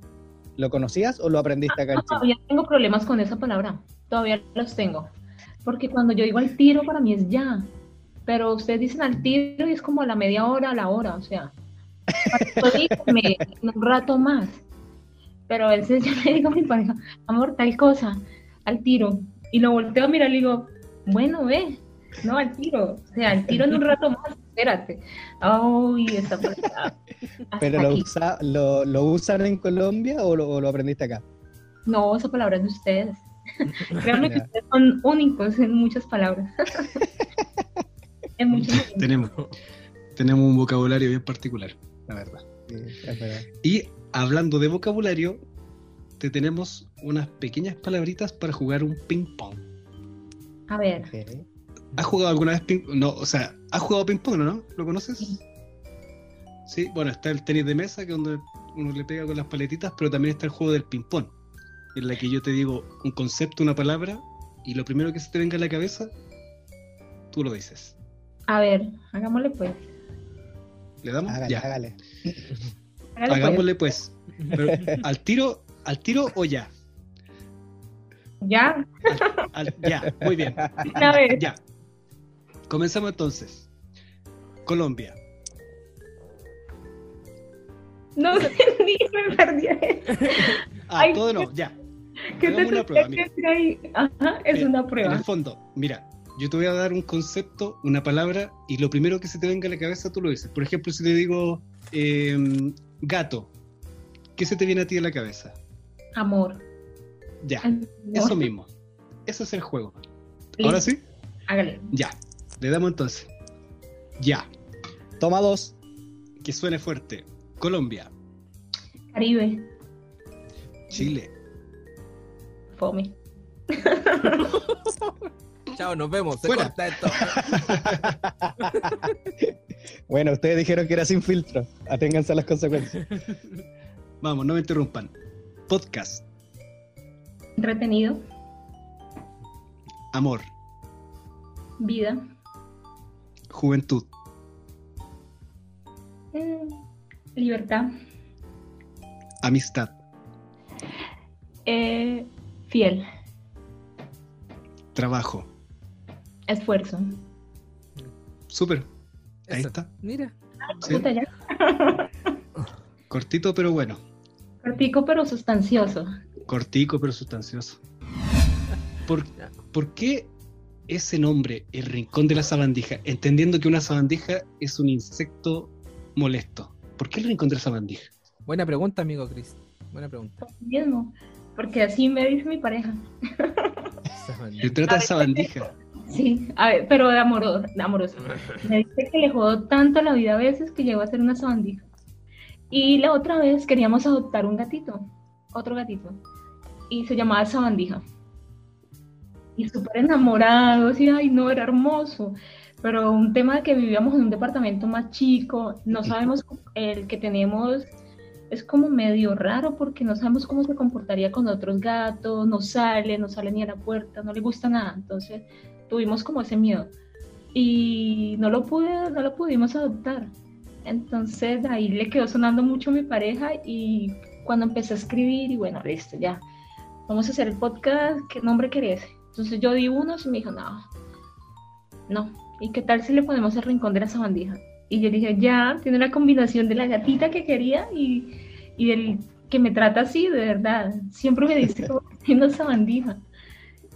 ¿lo conocías o lo aprendiste acá en No, Chile? todavía tengo problemas con esa palabra, todavía los tengo, porque cuando yo digo al tiro para mí es ya, pero ustedes dicen al tiro y es como a la media hora, a la hora, o sea, díganme un rato más. Pero a veces yo le digo a mi pareja, amor, tal cosa, al tiro. Y lo volteo a mirar y le digo, bueno, ve, no al tiro. O sea, al tiro en un rato más, espérate. Ay, hasta ¿Pero lo, usa- lo, lo usan en Colombia o lo, o lo aprendiste acá? No, esa palabra es de ustedes. Créanme que ustedes son únicos en muchas palabras. en tenemos, tenemos un vocabulario bien particular, la verdad. Sí, es verdad. Y hablando de vocabulario, te tenemos unas pequeñas palabritas para jugar un ping-pong. A ver. ¿Has jugado alguna vez ping No, o sea, ¿has jugado ping-pong, no? ¿Lo conoces? Sí. Sí, bueno, está el tenis de mesa, que es donde uno le pega con las paletitas, pero también está el juego del ping-pong, en la que yo te digo un concepto, una palabra, y lo primero que se te venga a la cabeza, tú lo dices. a ver, hagámosle pues. ¿Le damos? Hágale, ya. hágale. Hágale, pues. Hagámosle pues. Pero, ¿Al tiro, al tiro o ya? Ya, Al- ya, muy bien. a ver. Ya. Comenzamos entonces. Colombia. No entendí, me perdí. Ah, Ay, todo no, ya. ¿Qué Hagamos una prueba, tenía que decir ahí? Ajá, es Mira, una En prueba. el fondo, mira, yo te voy a dar un concepto, una palabra, y lo primero que se te venga a la cabeza tú lo dices. Por ejemplo, si te digo eh, gato, ¿qué se te viene a ti a la cabeza? Amor. Ya, Amor. eso mismo. Ese es el juego. Listo, Ahora sí, Hágale. ya. Le damos entonces. Ya, Toma dos. que suene fuerte. Colombia, Caribe. Chile, Fome. Chao, nos vemos. Se Fuera. corta esto. Bueno, ustedes dijeron que era sin filtro. Aténganse a las consecuencias. Vamos, no me interrumpan. Podcast, Entretenido. amor, Vida. juventud, Mm, libertad. amistad, Eh, fiel. trabajo. Esfuerzo. Súper. Ahí Eso. está. Mira. Sí. Puta, ya. Cortito pero bueno. Cortico pero sustancioso. Cortico pero sustancioso. ¿Por, por qué ese nombre, el rincón de la sabandija? Entendiendo que una sabandija es un insecto molesto. ¿Por qué el rincón de la sabandija? Buena pregunta, amigo Chris. Buena pregunta. Mismo. Porque así me dice mi pareja. Se trata de sabandija. Sí, a ver, pero de amoroso, de amoroso. Me dice que le jodó tanto la vida a veces que llegó a ser una sabandija. Y la otra vez queríamos adoptar un gatito, otro gatito, y se llamaba sabandija. Y súper enamorados, y ay, no, era hermoso. Pero un tema de que vivíamos en un departamento más chico, no sabemos, el que tenemos es como medio raro porque no sabemos cómo se comportaría con otros gatos, no sale, no sale ni a la puerta, no le gusta nada. Entonces tuvimos como ese miedo y no lo pude, no lo pudimos adoptar. Entonces ahí le quedó sonando mucho a mi pareja y cuando empecé a escribir y bueno, listo, ya, vamos a hacer el podcast, ¿qué nombre querés? Entonces yo di unos y me dijo, no, no, ¿y qué tal si le ponemos el rincón de la sabandija? Y yo dije, ya, tiene la combinación de la gatita que quería y, y del que me trata así, de verdad. Siempre me dice como una sabandija.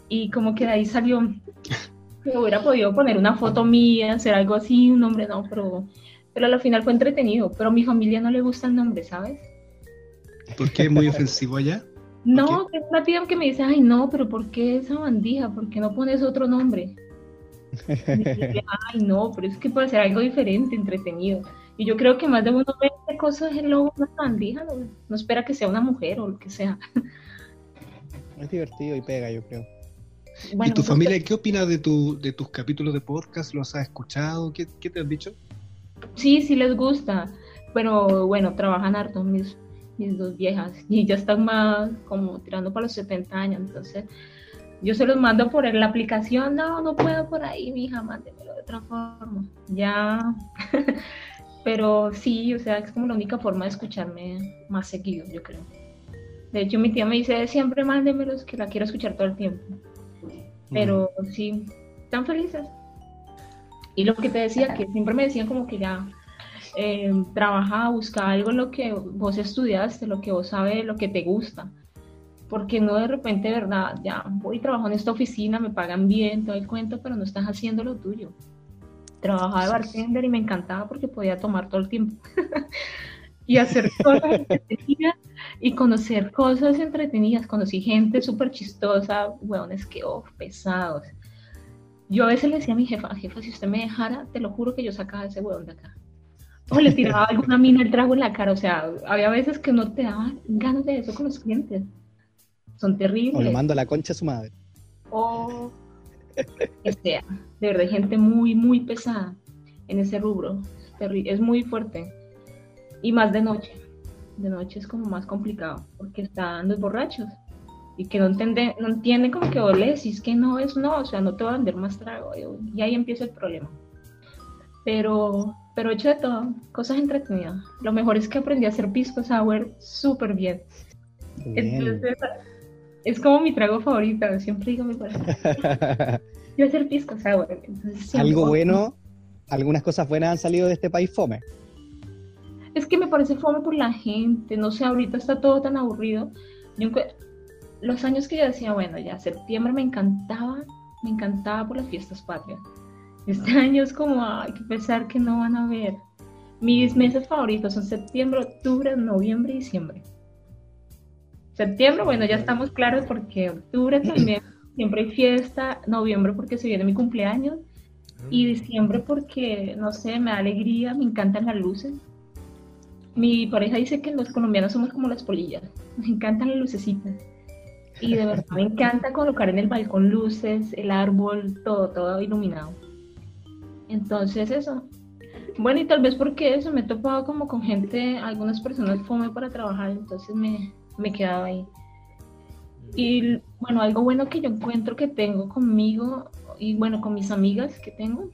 Y como que de ahí salió, que hubiera podido poner una foto mía, hacer algo así, un nombre, no, pero, pero al final fue entretenido. Pero a mi familia no le gusta el nombre, ¿sabes? ¿Por qué es muy ofensivo allá? No, tengo una tía que me dice, ay, no, pero ¿por qué esa bandija? ¿Por qué no pones otro nombre? Dije, ay, no, pero es que puede ser algo diferente, entretenido. Y yo creo que más de uno ve qué cosa es el lobo de una bandija, no, no espera que sea una mujer o lo que sea. Es divertido y pega, yo creo. Bueno, ¿Y tu pues, familia qué opina de, tu, de tus capítulos de podcast? ¿Los has escuchado? ¿Qué, qué te han dicho? Sí, sí les gusta, pero bueno, trabajan harto mis, mis dos viejas y ya están más como tirando para los 70 años, entonces yo se los mando por la aplicación, no, no puedo por ahí, mija, mándemelo de otra forma, ya, pero sí, o sea, es como la única forma de escucharme más seguido, yo creo. De hecho, mi tía me dice, siempre mándemelos, que la quiero escuchar todo el tiempo, pero sí, están felices. Y lo que te decía, que siempre me decían como que ya eh, trabaja, busca algo en lo que vos estudiaste, lo que vos sabes, lo que te gusta. Porque no de repente, ¿verdad? Ya voy trabajo en esta oficina, me pagan bien, todo el cuento, pero no estás haciendo lo tuyo. Trabajaba de bartender y me encantaba porque podía tomar todo el tiempo y hacer cosas entretenidas y conocer cosas entretenidas. Conocí gente súper chistosa, hueones que, oh, pesados. Yo a veces le decía a mi jefa, jefa, si usted me dejara, te lo juro que yo sacaba ese hueón de acá. O le tiraba alguna mina el trago en la cara. O sea, había veces que no te daban ganas de eso con los clientes. Son terribles. O le mando a la concha a su madre. O que sea. De verdad, hay gente muy, muy pesada en ese rubro. Es muy fuerte. Y más de noche. De noche es como más complicado porque están los borrachos y que no entiende, no entiende como que ole, si es que no es no, o sea, no te va a vender más trago y ahí empieza el problema. Pero, pero hecho de todo, cosas entretenidas. Lo mejor es que aprendí a hacer pisco sour súper bien. Entonces, es como mi trago favorito, siempre digo mi pareja. Yo hacer pisco sour. Algo bueno, algunas cosas buenas han salido de este país fome. Es que me parece fome por la gente, no sé, ahorita está todo tan aburrido. Yo, los años que yo decía, bueno, ya septiembre me encantaba, me encantaba por las fiestas patrias. Este año es como, hay que pensar que no van a ver. Mis meses favoritos son septiembre, octubre, noviembre y diciembre. Septiembre, bueno, ya estamos claros porque octubre también siempre hay fiesta, noviembre porque se viene mi cumpleaños y diciembre porque, no sé, me da alegría, me encantan las luces. Mi pareja dice que los colombianos somos como las polillas, nos encantan las lucecitas. Y de verdad me encanta colocar en el balcón luces, el árbol, todo, todo iluminado. Entonces eso. Bueno, y tal vez porque eso, me he topado como con gente, algunas personas fome para trabajar, entonces me, me he quedado ahí. Y bueno, algo bueno que yo encuentro que tengo conmigo y bueno, con mis amigas que tengo,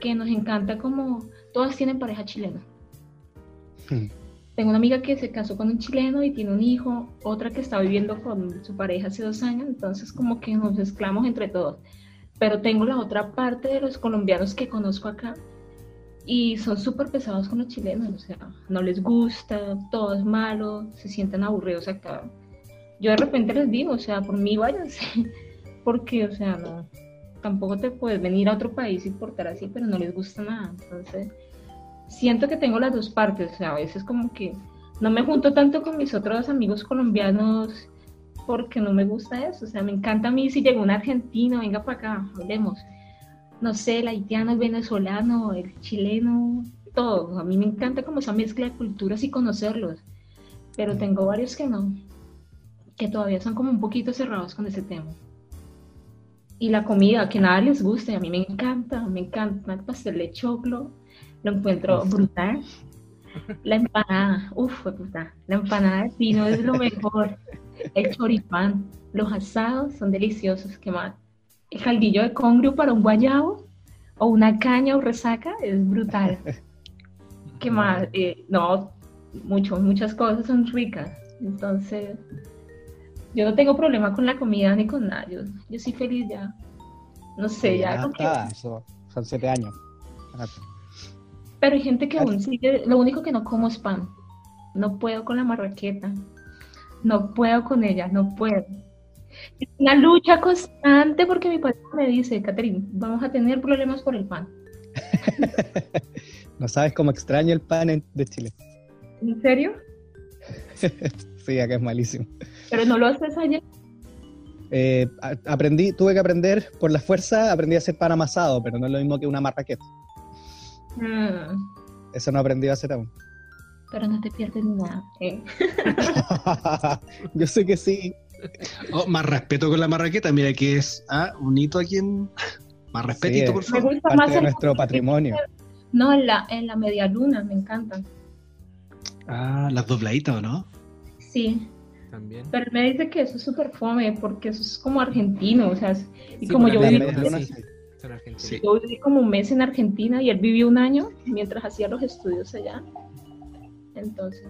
que nos encanta como todas tienen pareja chilena. Hmm. Tengo una amiga que se casó con un chileno y tiene un hijo, otra que está viviendo con su pareja hace dos años, entonces como que nos mezclamos entre todos. Pero tengo la otra parte de los colombianos que conozco acá y son súper pesados con los chilenos, o sea, no les gusta, todo es malo, se sienten aburridos acá. Yo de repente les digo, o sea, por mí váyanse, porque, o sea, no, tampoco te puedes venir a otro país y portar así, pero no les gusta nada, entonces siento que tengo las dos partes, o sea, a veces como que no me junto tanto con mis otros amigos colombianos porque no me gusta eso, o sea, me encanta a mí si llega un argentino, venga para acá, hablemos, no sé, el haitiano, el venezolano, el chileno, todo, a mí me encanta como esa mezcla de culturas y conocerlos, pero tengo varios que no, que todavía son como un poquito cerrados con ese tema. Y la comida, que nada les guste, a mí me encanta, me encanta el pastel de choclo, lo encuentro brutal. La empanada, uff, puta, la empanada de pino es lo mejor. El choripán, los asados son deliciosos, qué más. El caldillo de congrio para un guayabo o una caña o resaca es brutal. ¿Qué más? Eh, no, mucho, muchas cosas son ricas. Entonces, yo no tengo problema con la comida ni con nada. Yo, yo soy feliz ya. No sé, ya. son siete años. Pero hay gente que aún sigue, lo único que no como es pan. No puedo con la marraqueta. No puedo con ella, no puedo. Es una lucha constante porque mi padre me dice, Catherine, vamos a tener problemas por el pan. no sabes cómo extraño el pan de Chile. ¿En serio? sí, acá es malísimo. Pero no lo haces allá. Eh, aprendí, tuve que aprender por la fuerza, aprendí a hacer pan amasado, pero no es lo mismo que una marraqueta. Mm. Eso no aprendí a hacer aún. Pero no te pierdes nada. ¿eh? Yo sé que sí. Oh, más respeto con la marraqueta, mira que es ah, un hito aquí en. Más respetito, por favor. Me gusta Parte más de nuestro patrimonio. No, en la, en la media luna, me encantan. Ah, las dobladitas, ¿o no? Sí. También. Pero me dice que eso es súper fome, porque eso es como argentino, o sea, y como yo vivo. Yo viví como un mes en Argentina y él vivió un año mientras hacía los estudios allá. Entonces,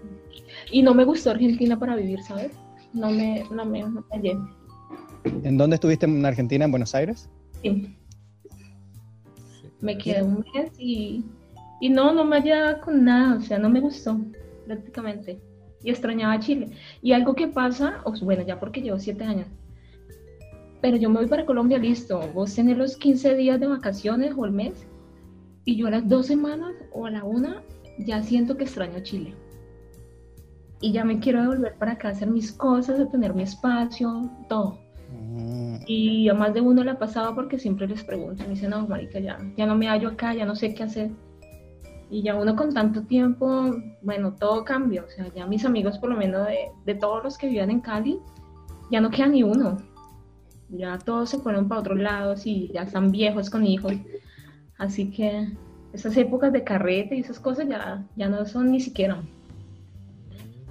y no me gustó Argentina para vivir, ¿sabes? No me, no me, no ¿En dónde estuviste en Argentina? ¿En Buenos Aires? Sí. Me quedé un mes y, y no, no me hallaba con nada, o sea, no me gustó prácticamente. Y extrañaba Chile. Y algo que pasa, bueno, ya porque llevo siete años, pero yo me voy para Colombia, listo, vos tenés los 15 días de vacaciones o el mes, y yo a las dos semanas o a la una ya siento que extraño Chile. Y ya me quiero devolver para acá a hacer mis cosas, a tener mi espacio, todo. Mm, Y a más de uno le ha pasado porque siempre les pregunto, me dicen, no, marica, ya, ya no me hallo acá, ya no sé qué hacer. Y ya uno con tanto tiempo, bueno, todo cambia. O sea, ya mis amigos, por lo menos de, de todos los que vivían en Cali, ya no queda ni uno. Ya todos se fueron para otros lados y ya están viejos con hijos. Así que esas épocas de carrete y esas cosas ya, ya no son ni siquiera.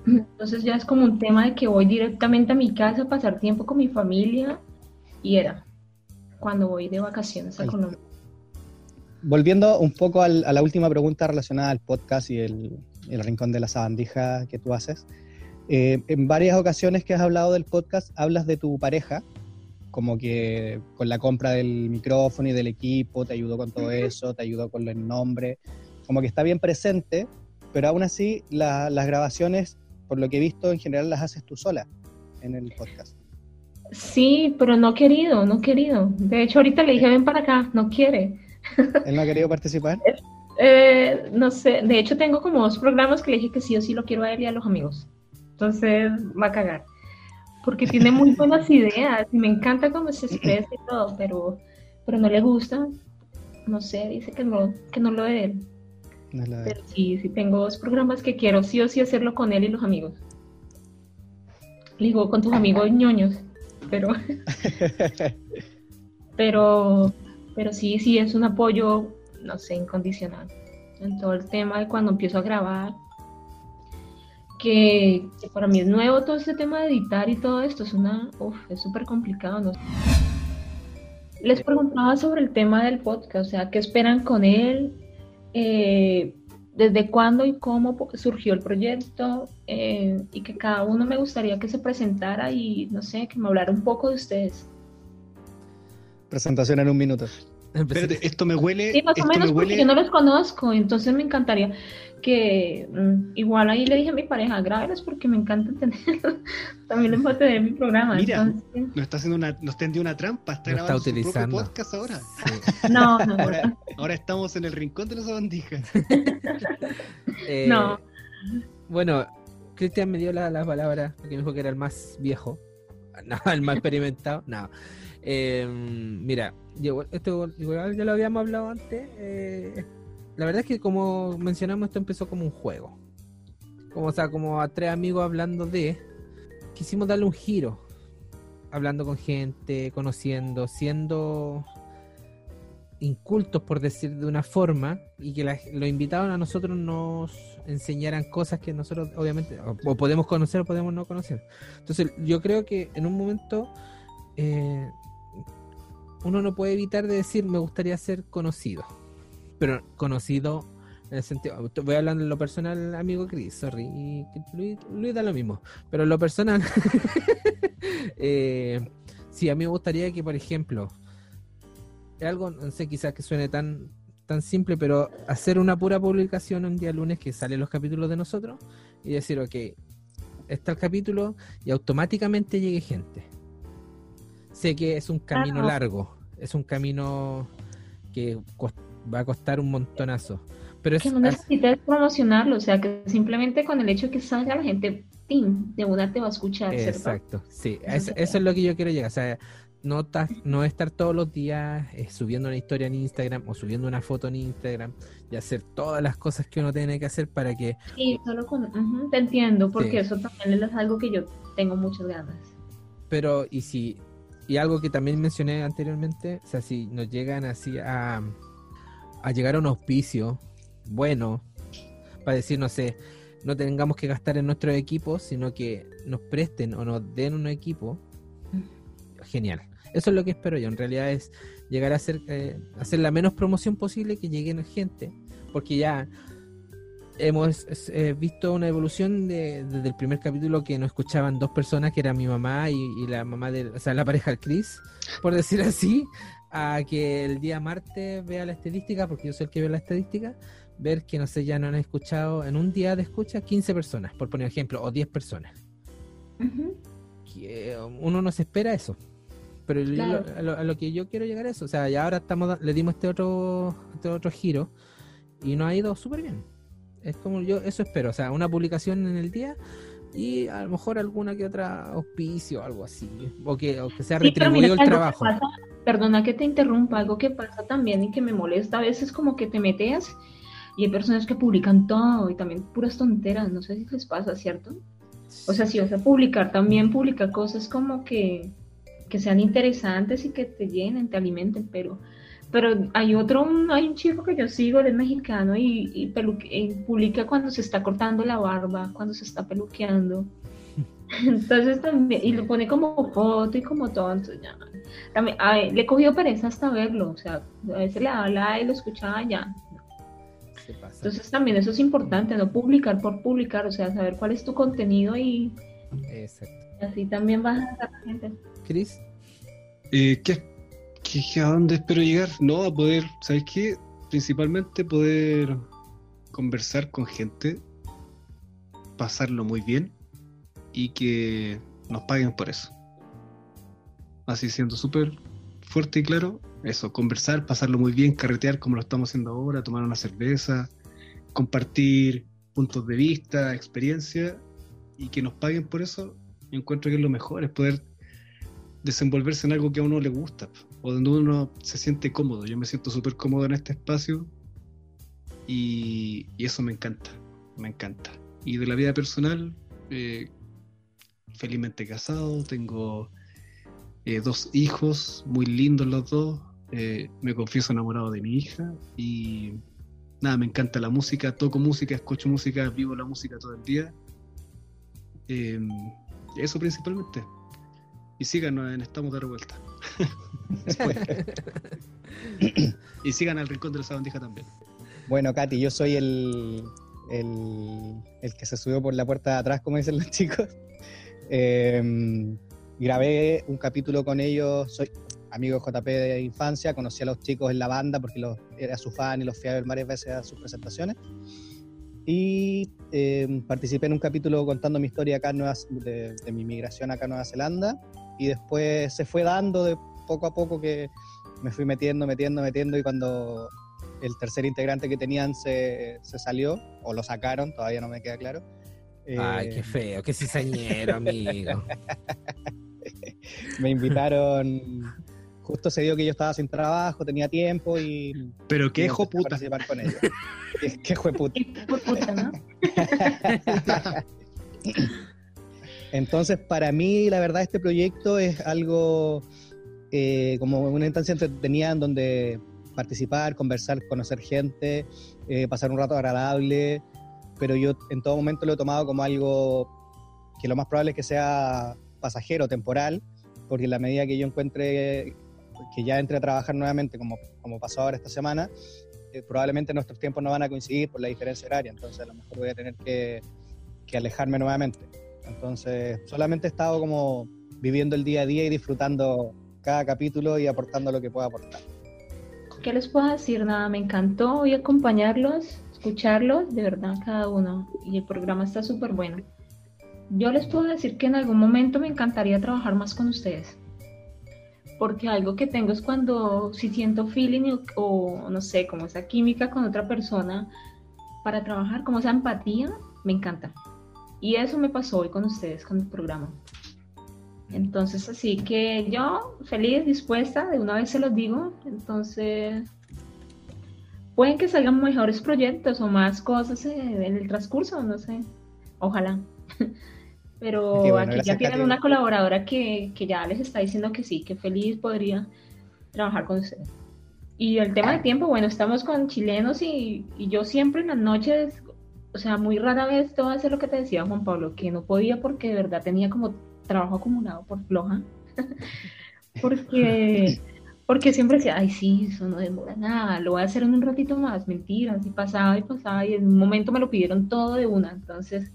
Entonces ya es como un tema de que voy directamente a mi casa a pasar tiempo con mi familia y era cuando voy de vacaciones a. Colombia. Volviendo un poco al- a la última pregunta relacionada al podcast y el, el rincón de la sabandija que tú haces. eh, en varias ocasiones que has hablado del podcast, hablas de tu pareja, como que con la compra del micrófono y del equipo, te ayudó con todo eso, te ayudó con el nombre, como que está bien presente, pero aún así la- las grabaciones, por lo que he visto, en general las haces tú sola en el podcast. Sí, pero no querido, no querido. De hecho, ahorita le dije, ven para acá, no quiere. ¿Él no ha querido participar? Eh, no sé, de hecho tengo como dos programas que le dije que sí o sí lo quiero a él y a los amigos. Entonces va a cagar. Porque tiene muy buenas ideas y me encanta cómo se expresa y todo, pero, pero no le gusta. No sé, dice que no, que no lo de él. No la Pero sí, sí tengo dos programas que quiero sí o sí hacerlo con él y los amigos. Digo, con tus amigos ñoños, pero, pero, pero sí, sí es un apoyo, no sé, incondicional en todo el tema de cuando empiezo a grabar. Que, que para mí es nuevo todo este tema de editar y todo esto, es una, uf, es súper complicado, ¿no? Les preguntaba sobre el tema del podcast, o sea, ¿qué esperan con él? Eh, desde cuándo y cómo surgió el proyecto eh, y que cada uno me gustaría que se presentara y no sé, que me hablara un poco de ustedes. Presentación en un minuto. Espérate, esto me huele. Sí, más o menos me porque huele. yo no los conozco, entonces me encantaría que mm, igual ahí le dije a mi pareja, grábelos porque me encanta tener, también les voy a tener mi programa. Mira. entonces- Nos está haciendo una, nos tendió una trampa, está está grabando su propio utilizando. podcast ahora. Sí. no, Ahora, ahora estamos en el rincón de las sabandijas. Eh, no. Bueno, Cristian me dio la, la palabra porque me dijo que era el más viejo. No, el más experimentado. No. Eh, mira, esto igual ya lo habíamos hablado antes. eh, la verdad es que como mencionamos, esto empezó como un juego. Como, sea, como a tres amigos hablando de. Quisimos darle un giro. Hablando con gente, conociendo, siendo incultos, por decir de una forma, y que la- los a nosotros nos enseñaran cosas que nosotros obviamente o, o podemos conocer o podemos no conocer. Entonces yo creo que en un momento eh, uno no puede evitar de decir me gustaría ser conocido, pero conocido en el sentido, voy hablando en lo personal, amigo Chris, sorry, y Luis, Luis da lo mismo, pero en lo personal, eh, sí, a mí me gustaría que, por ejemplo, algo, no sé, quizás que suene tan, tan simple, pero hacer una pura publicación un día lunes que salen los capítulos de nosotros y decir, ok, está el capítulo y automáticamente llegue gente. Sé que es un camino Claro. largo, es un camino que va a costar un montonazo. Pero es, Que no as- necesites promocionarlo, o sea, que simplemente con el hecho de que salga la gente, ¡tim! de una te va a escuchar, ¿cierto? Exacto, sí, Eso es- se eso es lo que yo quiero llegar. O sea, no, no estar todos los días eh, subiendo una historia en Instagram o subiendo una foto en Instagram y hacer todas las cosas que uno tiene que hacer para que Sí, solo con... te entiendo, porque Sí. eso también es algo que yo tengo muchas ganas. pero y si y algo que también mencioné anteriormente, o sea, si nos llegan así a, a llegar a un auspicio bueno para decir, no sé, no tengamos que gastar en nuestros equipos, sino que nos presten o nos den un equipo, genial. Eso es lo que espero yo. En realidad es llegar a hacer, eh, hacer la menos promoción posible, que lleguen gente, porque ya hemos eh, visto una evolución de- desde el primer capítulo que nos escuchaban dos personas, que era mi mamá y, y la mamá de, o sea, la pareja del Chris, por decir así, a que el día martes vea la estadística, porque yo soy el que ve la estadística, ver que no sé, ya no han escuchado en un día de escucha 15 personas, por poner ejemplo, o 10 personas. Que, uno no se espera eso. Pero a, lo, a lo que yo quiero llegar es eso. O sea, ya ahora estamos le dimos este otro, este otro giro y nos ha ido súper bien. Es como yo eso espero. O sea, una publicación en el día y a lo mejor alguna que otra auspicio, algo así, o que, o que sea Sí, retribuido mira, el trabajo. que pasa- perdona que te interrumpa, algo que pasa también y que me molesta a veces como que te metes y hay personas que publican todo y también puras tonteras, no sé si les pasa, ¿cierto? O sea, si vas a publicar, también publica cosas como que, que sean interesantes y que te llenen, te alimenten, pero, pero hay otro, un- hay un chico que yo sigo, él es mexicano y, y y publica cuando se está cortando la barba, cuando se está peluqueando. Entonces también, y lo pone como foto y como todo, entonces ya, también, ay, le he cogido pereza hasta verlo, o sea, a veces le habla y lo escuchaba ya. Se pasa. Entonces también eso es importante, no publicar por publicar, o sea, saber cuál es tu contenido y Exacto. así también vas a la gente. Chris, Eh, ¿qué, qué- ¿A dónde espero llegar? No, a poder, ¿sabes qué? Principalmente poder conversar con gente, pasarlo muy bien y que nos paguen por eso. Así siendo súper fuerte y claro, eso, conversar, pasarlo muy bien, carretear como lo estamos haciendo ahora, tomar una cerveza, compartir puntos de vista, experiencia y que nos paguen por eso, encuentro que es lo mejor, es poder desenvolverse en algo que a uno le gusta o donde uno se siente cómodo. Yo me siento súper cómodo en este espacio y, eso me encanta, me encanta. Y de la vida personal, eh, felizmente casado, tengo eh, dos hijos, muy lindos los dos, eh, me confieso enamorado de mi hija y nada, me encanta la música, toco música, escucho música, vivo la música todo el día. Eh, eso principalmente. Y síganos en Estamos de Revuelta. Y sigan al Rincón de la Sabandija también. Bueno, Katy, yo soy el, el, el que se subió por la puerta de atrás, como dicen los chicos. Eh, grabé un capítulo con ellos, soy amigo de JP de infancia, conocí a los chicos en la banda porque los, era su fan y los fui a ver varias veces a sus presentaciones. Y eh, participé en un capítulo contando mi historia acá en Nueva- de, de mi migración acá a Nueva Zelanda. Y después se fue dando de poco a poco que me fui metiendo, metiendo, metiendo. Y cuando el tercer integrante que tenían se, se salió, o lo sacaron, todavía no me queda claro. eh, ay, qué feo, qué cizañero, amigo. me invitaron. Justo se dio que yo estaba sin trabajo, tenía tiempo y. Pero qué hijo puta. participar con ellos. qué, por puta, ¿no? Entonces, para mí, la verdad, este proyecto es algo eh, como una instancia entretenida en donde participar, conversar, conocer gente, eh, pasar un rato agradable, pero yo en todo momento lo he tomado como algo que lo más probable es que sea pasajero, temporal, porque en la medida que yo encuentre que ya entre a trabajar nuevamente, como, como pasó ahora esta semana, eh, probablemente nuestros tiempos no van a coincidir por la diferencia horaria, entonces a lo mejor voy a tener que, que alejarme nuevamente. Entonces, solamente he estado como viviendo el día a día y disfrutando cada capítulo y aportando lo que pueda aportar. ¿Qué les puedo decir? Nada, me encantó hoy acompañarlos, escucharlos, de verdad, cada uno. Y el programa está súper bueno. Yo les puedo decir que en algún momento me encantaría trabajar más con ustedes. Porque algo que tengo es cuando si siento feeling o, o, no sé, como esa química con otra persona para trabajar, como esa empatía, me encanta. Y eso me pasó hoy con ustedes, con el programa. Entonces, así que yo feliz, dispuesta, de una vez se los digo. Entonces, pueden que salgan mejores proyectos o más cosas eh, en el transcurso, no sé. Ojalá. Pero bueno, aquí ya tienen una colaboradora que, que ya les está diciendo que sí, que feliz podría trabajar con ustedes. Y el tema de tiempo, bueno, estamos con chilenos y, y yo siempre en las noches, o sea, muy rara vez te voy a hacer lo que te decía Juan Pablo, que no podía porque de verdad tenía como trabajo acumulado por floja. porque, porque siempre decía, ay, sí, eso no demora nada, lo voy a hacer en un ratito más, mentiras, y pasaba y pasaba, y en un momento me lo pidieron todo de una, entonces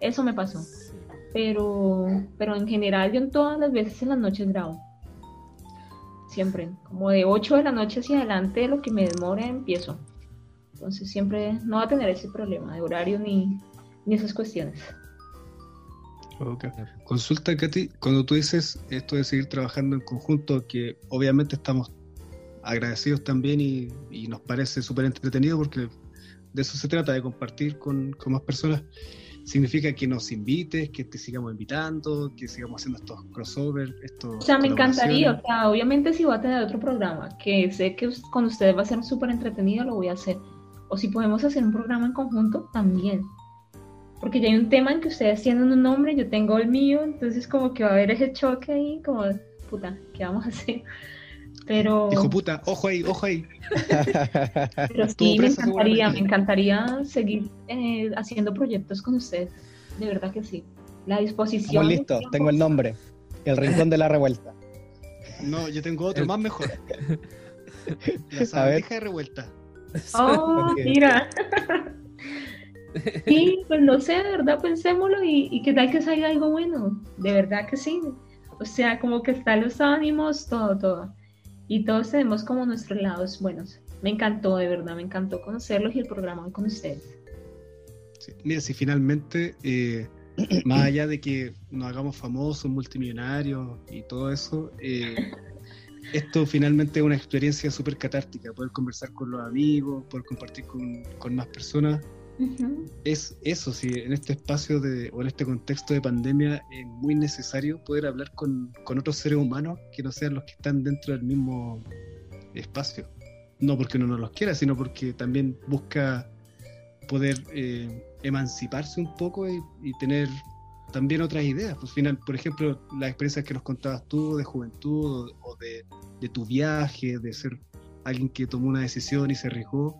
eso me pasó. Pero, pero en general yo en todas las veces en las noches grabo. Siempre, como de 8 de la noche hacia adelante, lo que me demore empiezo. Entonces siempre no va a tener ese problema de horario ni, ni esas cuestiones. Ok. Consulta, Katy, cuando tú dices esto de seguir trabajando en conjunto, que obviamente estamos agradecidos también y, y nos parece súper entretenido porque de eso se trata, de compartir con, con más personas. significa que nos invites, que te sigamos invitando, que sigamos haciendo estos crossovers, estos... O sea, me encantaría, o sea, obviamente si voy a tener otro programa, que sé que con ustedes va a ser súper entretenido, lo voy a hacer. O si podemos hacer un programa en conjunto, también. Porque ya hay un tema en que ustedes tienen un nombre, yo tengo el mío, entonces como que va a haber ese choque ahí, como, puta, ¿qué vamos a hacer? Pero... Dijo puta, ojo ahí, ojo ahí. Pero sí, me encantaría, me encantaría seguir eh, haciendo proyectos con ustedes. De verdad que sí. La disposición. Estamos listos, tengo el nombre. El Rincón de la Revuelta. No, yo tengo otro más mejor. La sabandija de revuelta. Oh, mira. Sí, pues no sé, de verdad, pensémoslo y, y qué tal que salga algo bueno. De verdad que sí. O sea, como que están los ánimos, todo, todo y todos tenemos como nuestros lados buenos. Me encantó, de verdad, me encantó conocerlos y el programa con ustedes. mira, si finalmente, eh, más allá de que nos hagamos famosos, multimillonarios y todo eso, eh, esto finalmente es una experiencia súper catártica, poder conversar con los amigos, poder compartir con, con más personas es eso, sí, en este espacio de, o en este contexto de pandemia es muy necesario poder hablar con, otros seres humanos que no sean los que están dentro del mismo espacio. No porque uno no los quiera, sino porque también busca poder eh, emanciparse un poco y, tener también otras ideas. Pues, final, por ejemplo, las experiencias que nos contabas tú de juventud o, de, de, tu viaje, de ser alguien que tomó una decisión y se arriesgó,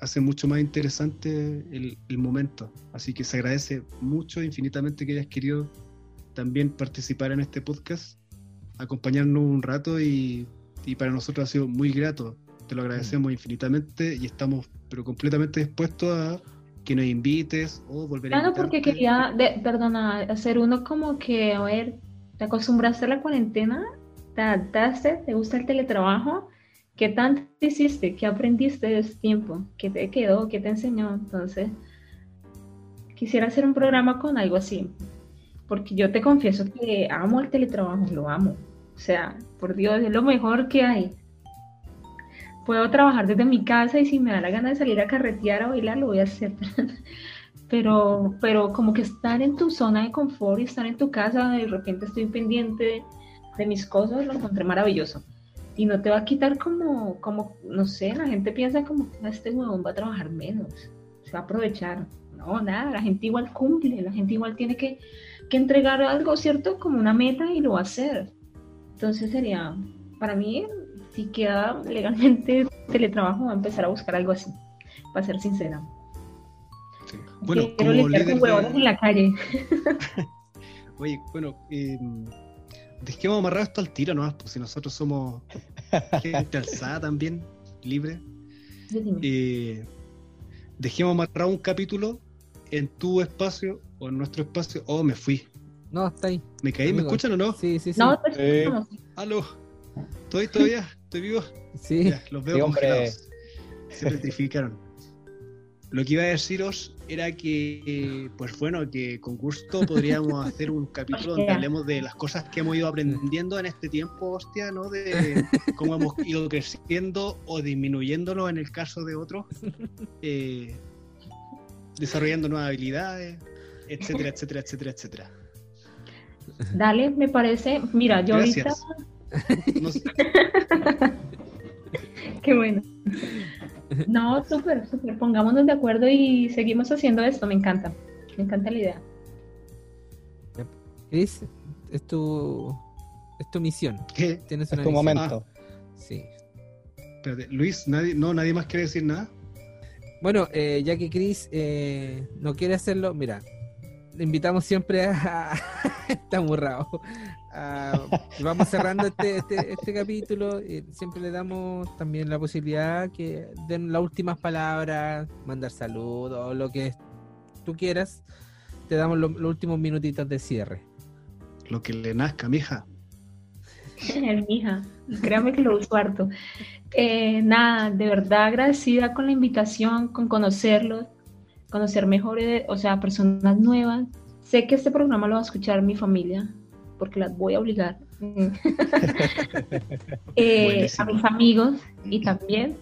hace mucho más interesante el, momento. Así que se agradece mucho, infinitamente, que hayas querido también participar en este podcast, acompañarnos un rato y, para nosotros ha sido muy grato. Te lo agradecemos infinitamente y estamos pero completamente dispuestos a que nos invites o volver a Claro, porque quería, de, perdona, hacer uno como que, a ver, te acostumbraste a la cuarentena, te adaptaste, te gusta el teletrabajo, ¿Qué tanto hiciste? ¿Qué aprendiste de ese tiempo? ¿Qué te quedó? ¿Qué te enseñó? Entonces, quisiera hacer un programa con algo así, porque yo te confieso que amo el teletrabajo, lo amo. O sea, por Dios, es lo mejor que hay. Puedo trabajar desde mi casa y si me da la gana de salir a carretear a bailar, lo voy a hacer. pero, pero como que estar en tu zona de confort y estar en tu casa, de repente estoy pendiente de, de mis cosas, lo encontré maravilloso y no te va a quitar como, como, no sé, la gente piensa como, este huevón va a trabajar menos, se va a aprovechar. No, nada, la gente igual cumple, la gente igual tiene que, que entregar algo, ¿cierto? Como una meta y lo va a hacer. Entonces sería, para mí, si queda legalmente teletrabajo, va a empezar a buscar algo así, para ser sincera. Bueno, Quiero como líder en la calle. Oye, bueno, eh, dejemos amarrado esto al tiro nomás, pues si nosotros somos gente alzada también, libre. Eh, dejemos amarrado un capítulo en tu espacio o en nuestro espacio. Oh, me fui. No, está ahí. ¿Me caí? ¿Me escuchan o no? Sí, sí, sí. No, te Aló. ¿Estoy todavía? ¿Estoy vivo? Sí. los veo congelados. Se petrificaron. Lo que iba a deciros era que, pues bueno, que con gusto podríamos hacer un capítulo donde hablemos de las cosas que hemos ido aprendiendo en este tiempo, hostia, ¿no? De cómo hemos ido creciendo o disminuyéndolo en el caso de otros, eh, desarrollando nuevas habilidades, etcétera, etcétera, etcétera, etcétera. Dale, me parece. Mira, yo ahorita. Qué bueno. No, súper, súper. Pongámonos de acuerdo y seguimos haciendo esto. Me encanta. Me encanta la idea. Chris, es tu, es tu misión. ¿Qué? Tienes es tu momento. Ah, sí. Espérate, Luis, nadie, no, nadie más quiere decir nada. Bueno, eh, ya que Chris eh, no quiere hacerlo, mira, le invitamos siempre a. Está burrado. vamos cerrando este, este, este capítulo. y siempre le damos también la posibilidad que den las últimas palabras, mandar saludos, o lo que tú quieras. Te damos los últimos minutitos de cierre. Lo que le nazca, mija. mija, créame que lo uso harto. Eh, nada, de verdad agradecida con la invitación, con conocerlos, conocer mejor, eh, o sea, personas nuevas. Sé que este programa lo va a escuchar mi familia, porque las voy a obligar. Eh, a mis amigos y también,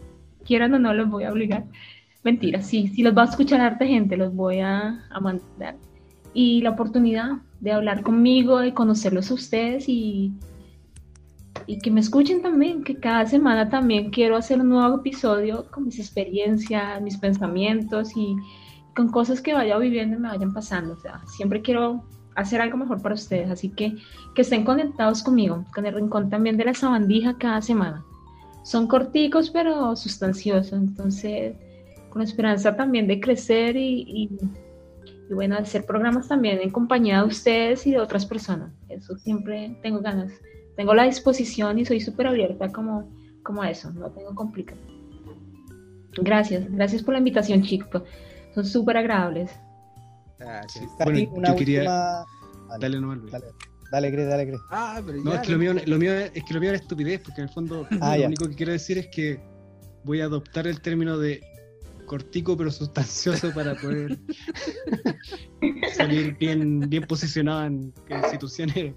quieran o no, los voy a obligar. Mentira, sí, sí los va a escuchar harta gente, los voy a, a mandar. Y la oportunidad de hablar conmigo, de conocerlos a ustedes y, y que me escuchen también, que cada semana también quiero hacer un nuevo episodio con mis experiencias, mis pensamientos y con cosas que vaya viviendo y me vayan pasando. O sea, siempre quiero hacer algo mejor para ustedes, así que que estén conectados conmigo, con el rincón también de la sabandija cada semana. Son corticos pero sustanciosos, entonces con esperanza también de crecer y, y, y, bueno, hacer programas también en compañía de ustedes y de otras personas. Eso siempre tengo ganas. Tengo la disposición y soy súper abierta como, como eso, no tengo complicaciones. Gracias, gracias por la invitación, chicos. Son súper agradables. Gracias. Bueno, Cati, una yo quería- última- Dale nomás, Luis. Dale, dale, Cris, dale, Cris. Ah, pero No, ya, es que lo mío, lo mío es que lo mío era estupidez, porque en el fondo Ah, lo ya. único que quiero decir es que voy a adoptar el término de cortico pero sustancioso para poder salir bien, bien posicionado en instituciones.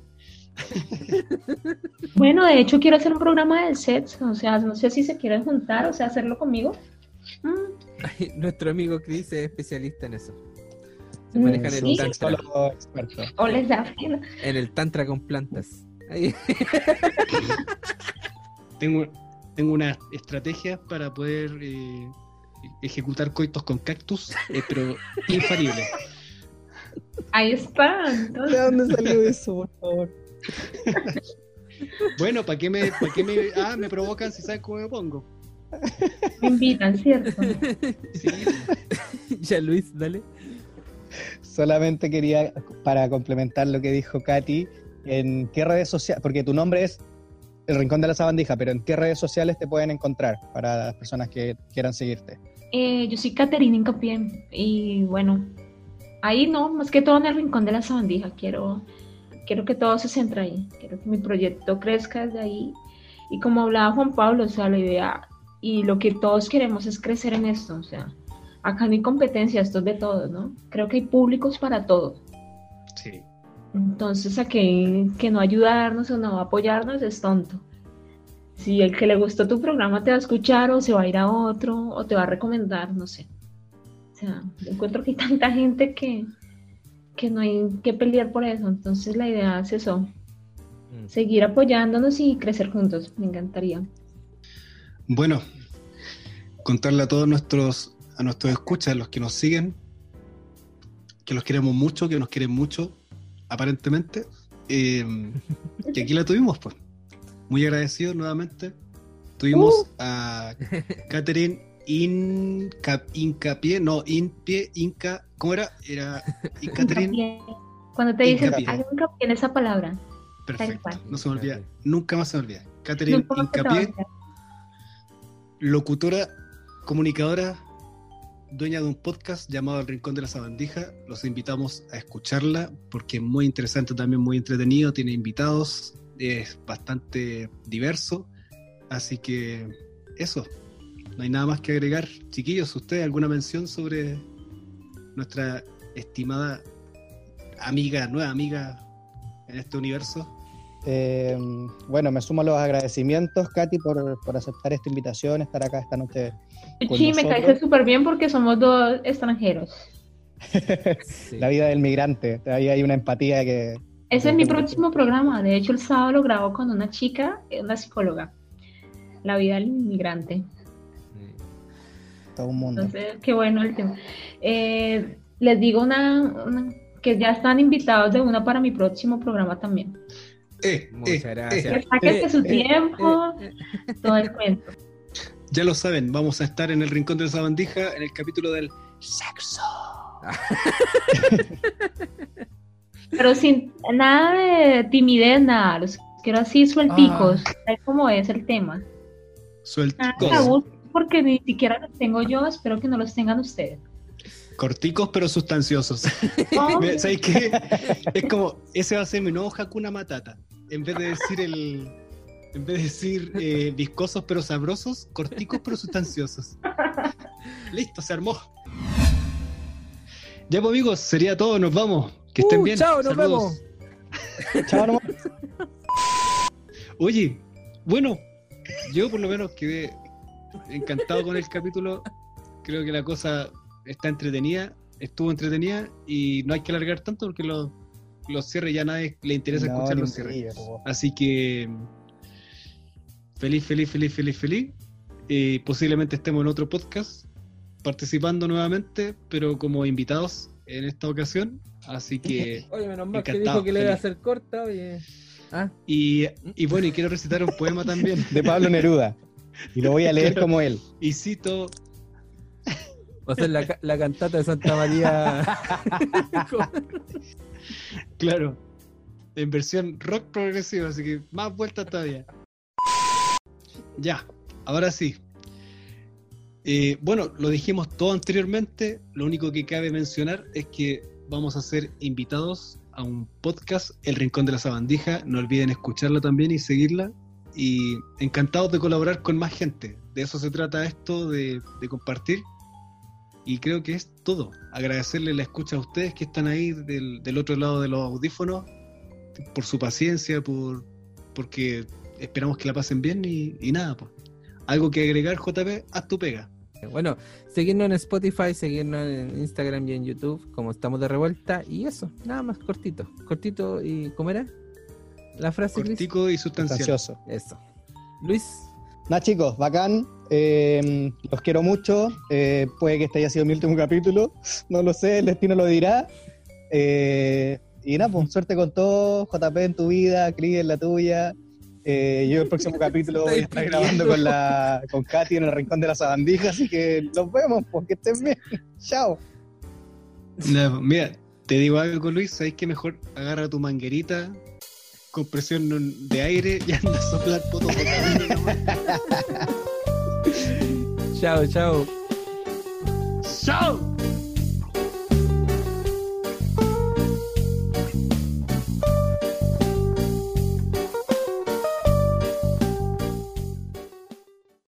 Bueno, de hecho quiero hacer un programa de sets, o sea, no sé si se quieren juntar, o sea, hacerlo conmigo. Mm, Ay, Nuestro amigo Chris es especialista en eso. Se Mm, maneja en sí. el tantra, o les da filo. en el tantra con plantas. Tengo, tengo una estrategia para poder eh, ejecutar coitos con cactus, eh, pero infalible. Ahí está. ¿De dónde salió eso, por favor? Bueno, ¿para qué me, para qué me, ah, me provocan si saben cómo me pongo? me invitan, ¿cierto? Sí, ya Luis, dale. Solamente quería, para complementar lo que dijo Katy, ¿en qué redes sociales? Porque tu nombre es El Rincón de la Sabandija, pero ¿en qué redes sociales te pueden encontrar para las personas que quieran seguirte? Eh, yo soy Caterina Incapié y bueno, ahí no, más que todo en el rincón de la sabandija. Quiero, quiero que todo se centre ahí. Quiero que mi proyecto crezca desde ahí. Y como hablaba Juan Pablo, o sea, la idea y lo que todos queremos es crecer en esto. O sea, acá no hay competencia, esto es de todos, ¿no? Creo que hay públicos para todos. sí. Entonces, a que, que no ayudarnos o no apoyarnos es tonto. Si el que le gustó tu programa te va a escuchar o se va a ir a otro o te va a recomendar, no sé. O sea, encuentro que hay tanta gente que, que no hay que pelear por eso. Entonces, la idea es eso, Mm. seguir apoyándonos y crecer juntos. Me encantaría. Bueno, contarle a todos nuestros, a nuestros escuchas, los que nos siguen, que los queremos mucho, que nos quieren mucho, aparentemente, eh, que aquí la tuvimos, pues. Muy agradecidos nuevamente. Tuvimos a Catherine Inca, Incapié, no, Inpie, Inca, ¿cómo era? Era Catherine. Cuando te dicen, hincapié en esa palabra. perfecto, no se me olvida, nunca más se me olvida. Catherine Incapié, locutora, comunicadora, dueña de un podcast llamado El Rincón de la Sabandija. Los invitamos a escucharla porque es muy interesante, también muy entretenido, tiene invitados, es bastante diverso. Así que eso, no hay nada más que agregar. Chiquillos, ¿ustedes alguna mención sobre nuestra estimada amiga, nueva amiga en este universo? Eh, bueno, me sumo a los agradecimientos, Katy, por, por aceptar esta invitación, estar acá esta noche. con Sí, me caíste súper bien porque somos dos extranjeros. Sí. La vida del migrante, ahí hay una empatía que... Ese es mi próximo programa. De hecho, el sábado lo grabo con una chica, una psicóloga. La vida del inmigrante. todo un mundo. Entonces, qué bueno el tema. Eh, les digo una, una- que ya están invitados de una para mi próximo programa también. Eh, Muchas eh, gracias. eh. Que Eh, su eh, tiempo, eh, todo el cuento. Ya lo saben, vamos a estar en el Rincón de la Sabandija en el capítulo del sexo. Pero sin nada de timidez, nada. Los quiero así suelticos. Ah. ¿Sabes cómo es el tema? Suelticos. porque ni siquiera los tengo yo. Espero que no los tengan ustedes. Corticos pero sustanciosos. ¿Sabes qué? Es como, ese va a ser mi nuevo Hakuna Matata. En vez de decir el. En vez de decir eh, viscosos pero sabrosos, corticos pero sustanciosos. Listo, se armó. Ya pues amigos, sería todo, nos vamos. Que estén Uh, bien. chao, nos Saludos. Chao, nomás. Oye, bueno, yo por lo menos quedé encantado con el capítulo. creo que la cosa está entretenida, estuvo entretenida y no hay que alargar tanto porque los, los cierres ya a nadie le interesa No, escuchar los cierres. Así que feliz, feliz, feliz, feliz, feliz. Eh, posiblemente estemos en otro podcast participando nuevamente, pero como invitados en esta ocasión. Así que, Oye, menos mal que dijo que le iba a hacer corta, oye. Ah, y, y bueno, y quiero recitar un poema también. De Pablo Neruda. Y lo voy a leer Claro. como él. Y cito, va a ser la, la cantata de Santa María. claro, en versión rock progresivo, así que más vueltas todavía. Ya, ahora sí. Eh, bueno, lo dijimos todo anteriormente, lo único que cabe mencionar es que vamos a ser invitados a un podcast, El Rincón de la Sabandija, no olviden escucharla también y seguirla, y encantados de colaborar con más gente, de eso se trata esto, de, de compartir, y creo que es todo, agradecerle la escucha a ustedes que están ahí del, del otro lado de los audífonos, por su paciencia, por porque esperamos que la pasen bien y, y nada, pues. Algo que agregar, JP, haz tu pega. Bueno, seguirnos en Spotify, seguirnos en Instagram y en YouTube, como estamos de revuelta. Y eso, nada más, cortito. Cortito y. ¿Cómo era? La frase? Cortico y sustancial. Ansioso. Eso. Luis, Nada, chicos, bacán. Eh, los quiero mucho. Eh, puede que este haya sido mi último capítulo. No lo sé, el destino lo dirá. Eh, y nada, pues suerte con todo. JP en tu vida, Cris en la tuya. Eh, yo el próximo capítulo voy a estar grabando con la con Katy en el rincón de la sabandija, así que nos vemos, pues que estén bien. Chao. Nada, mira, te digo algo, Luis, ¿sabes qué mejor? Agarra tu manguerita con presión de aire y anda a soplar poto por camino nomás. chao, chao. ¡Chao!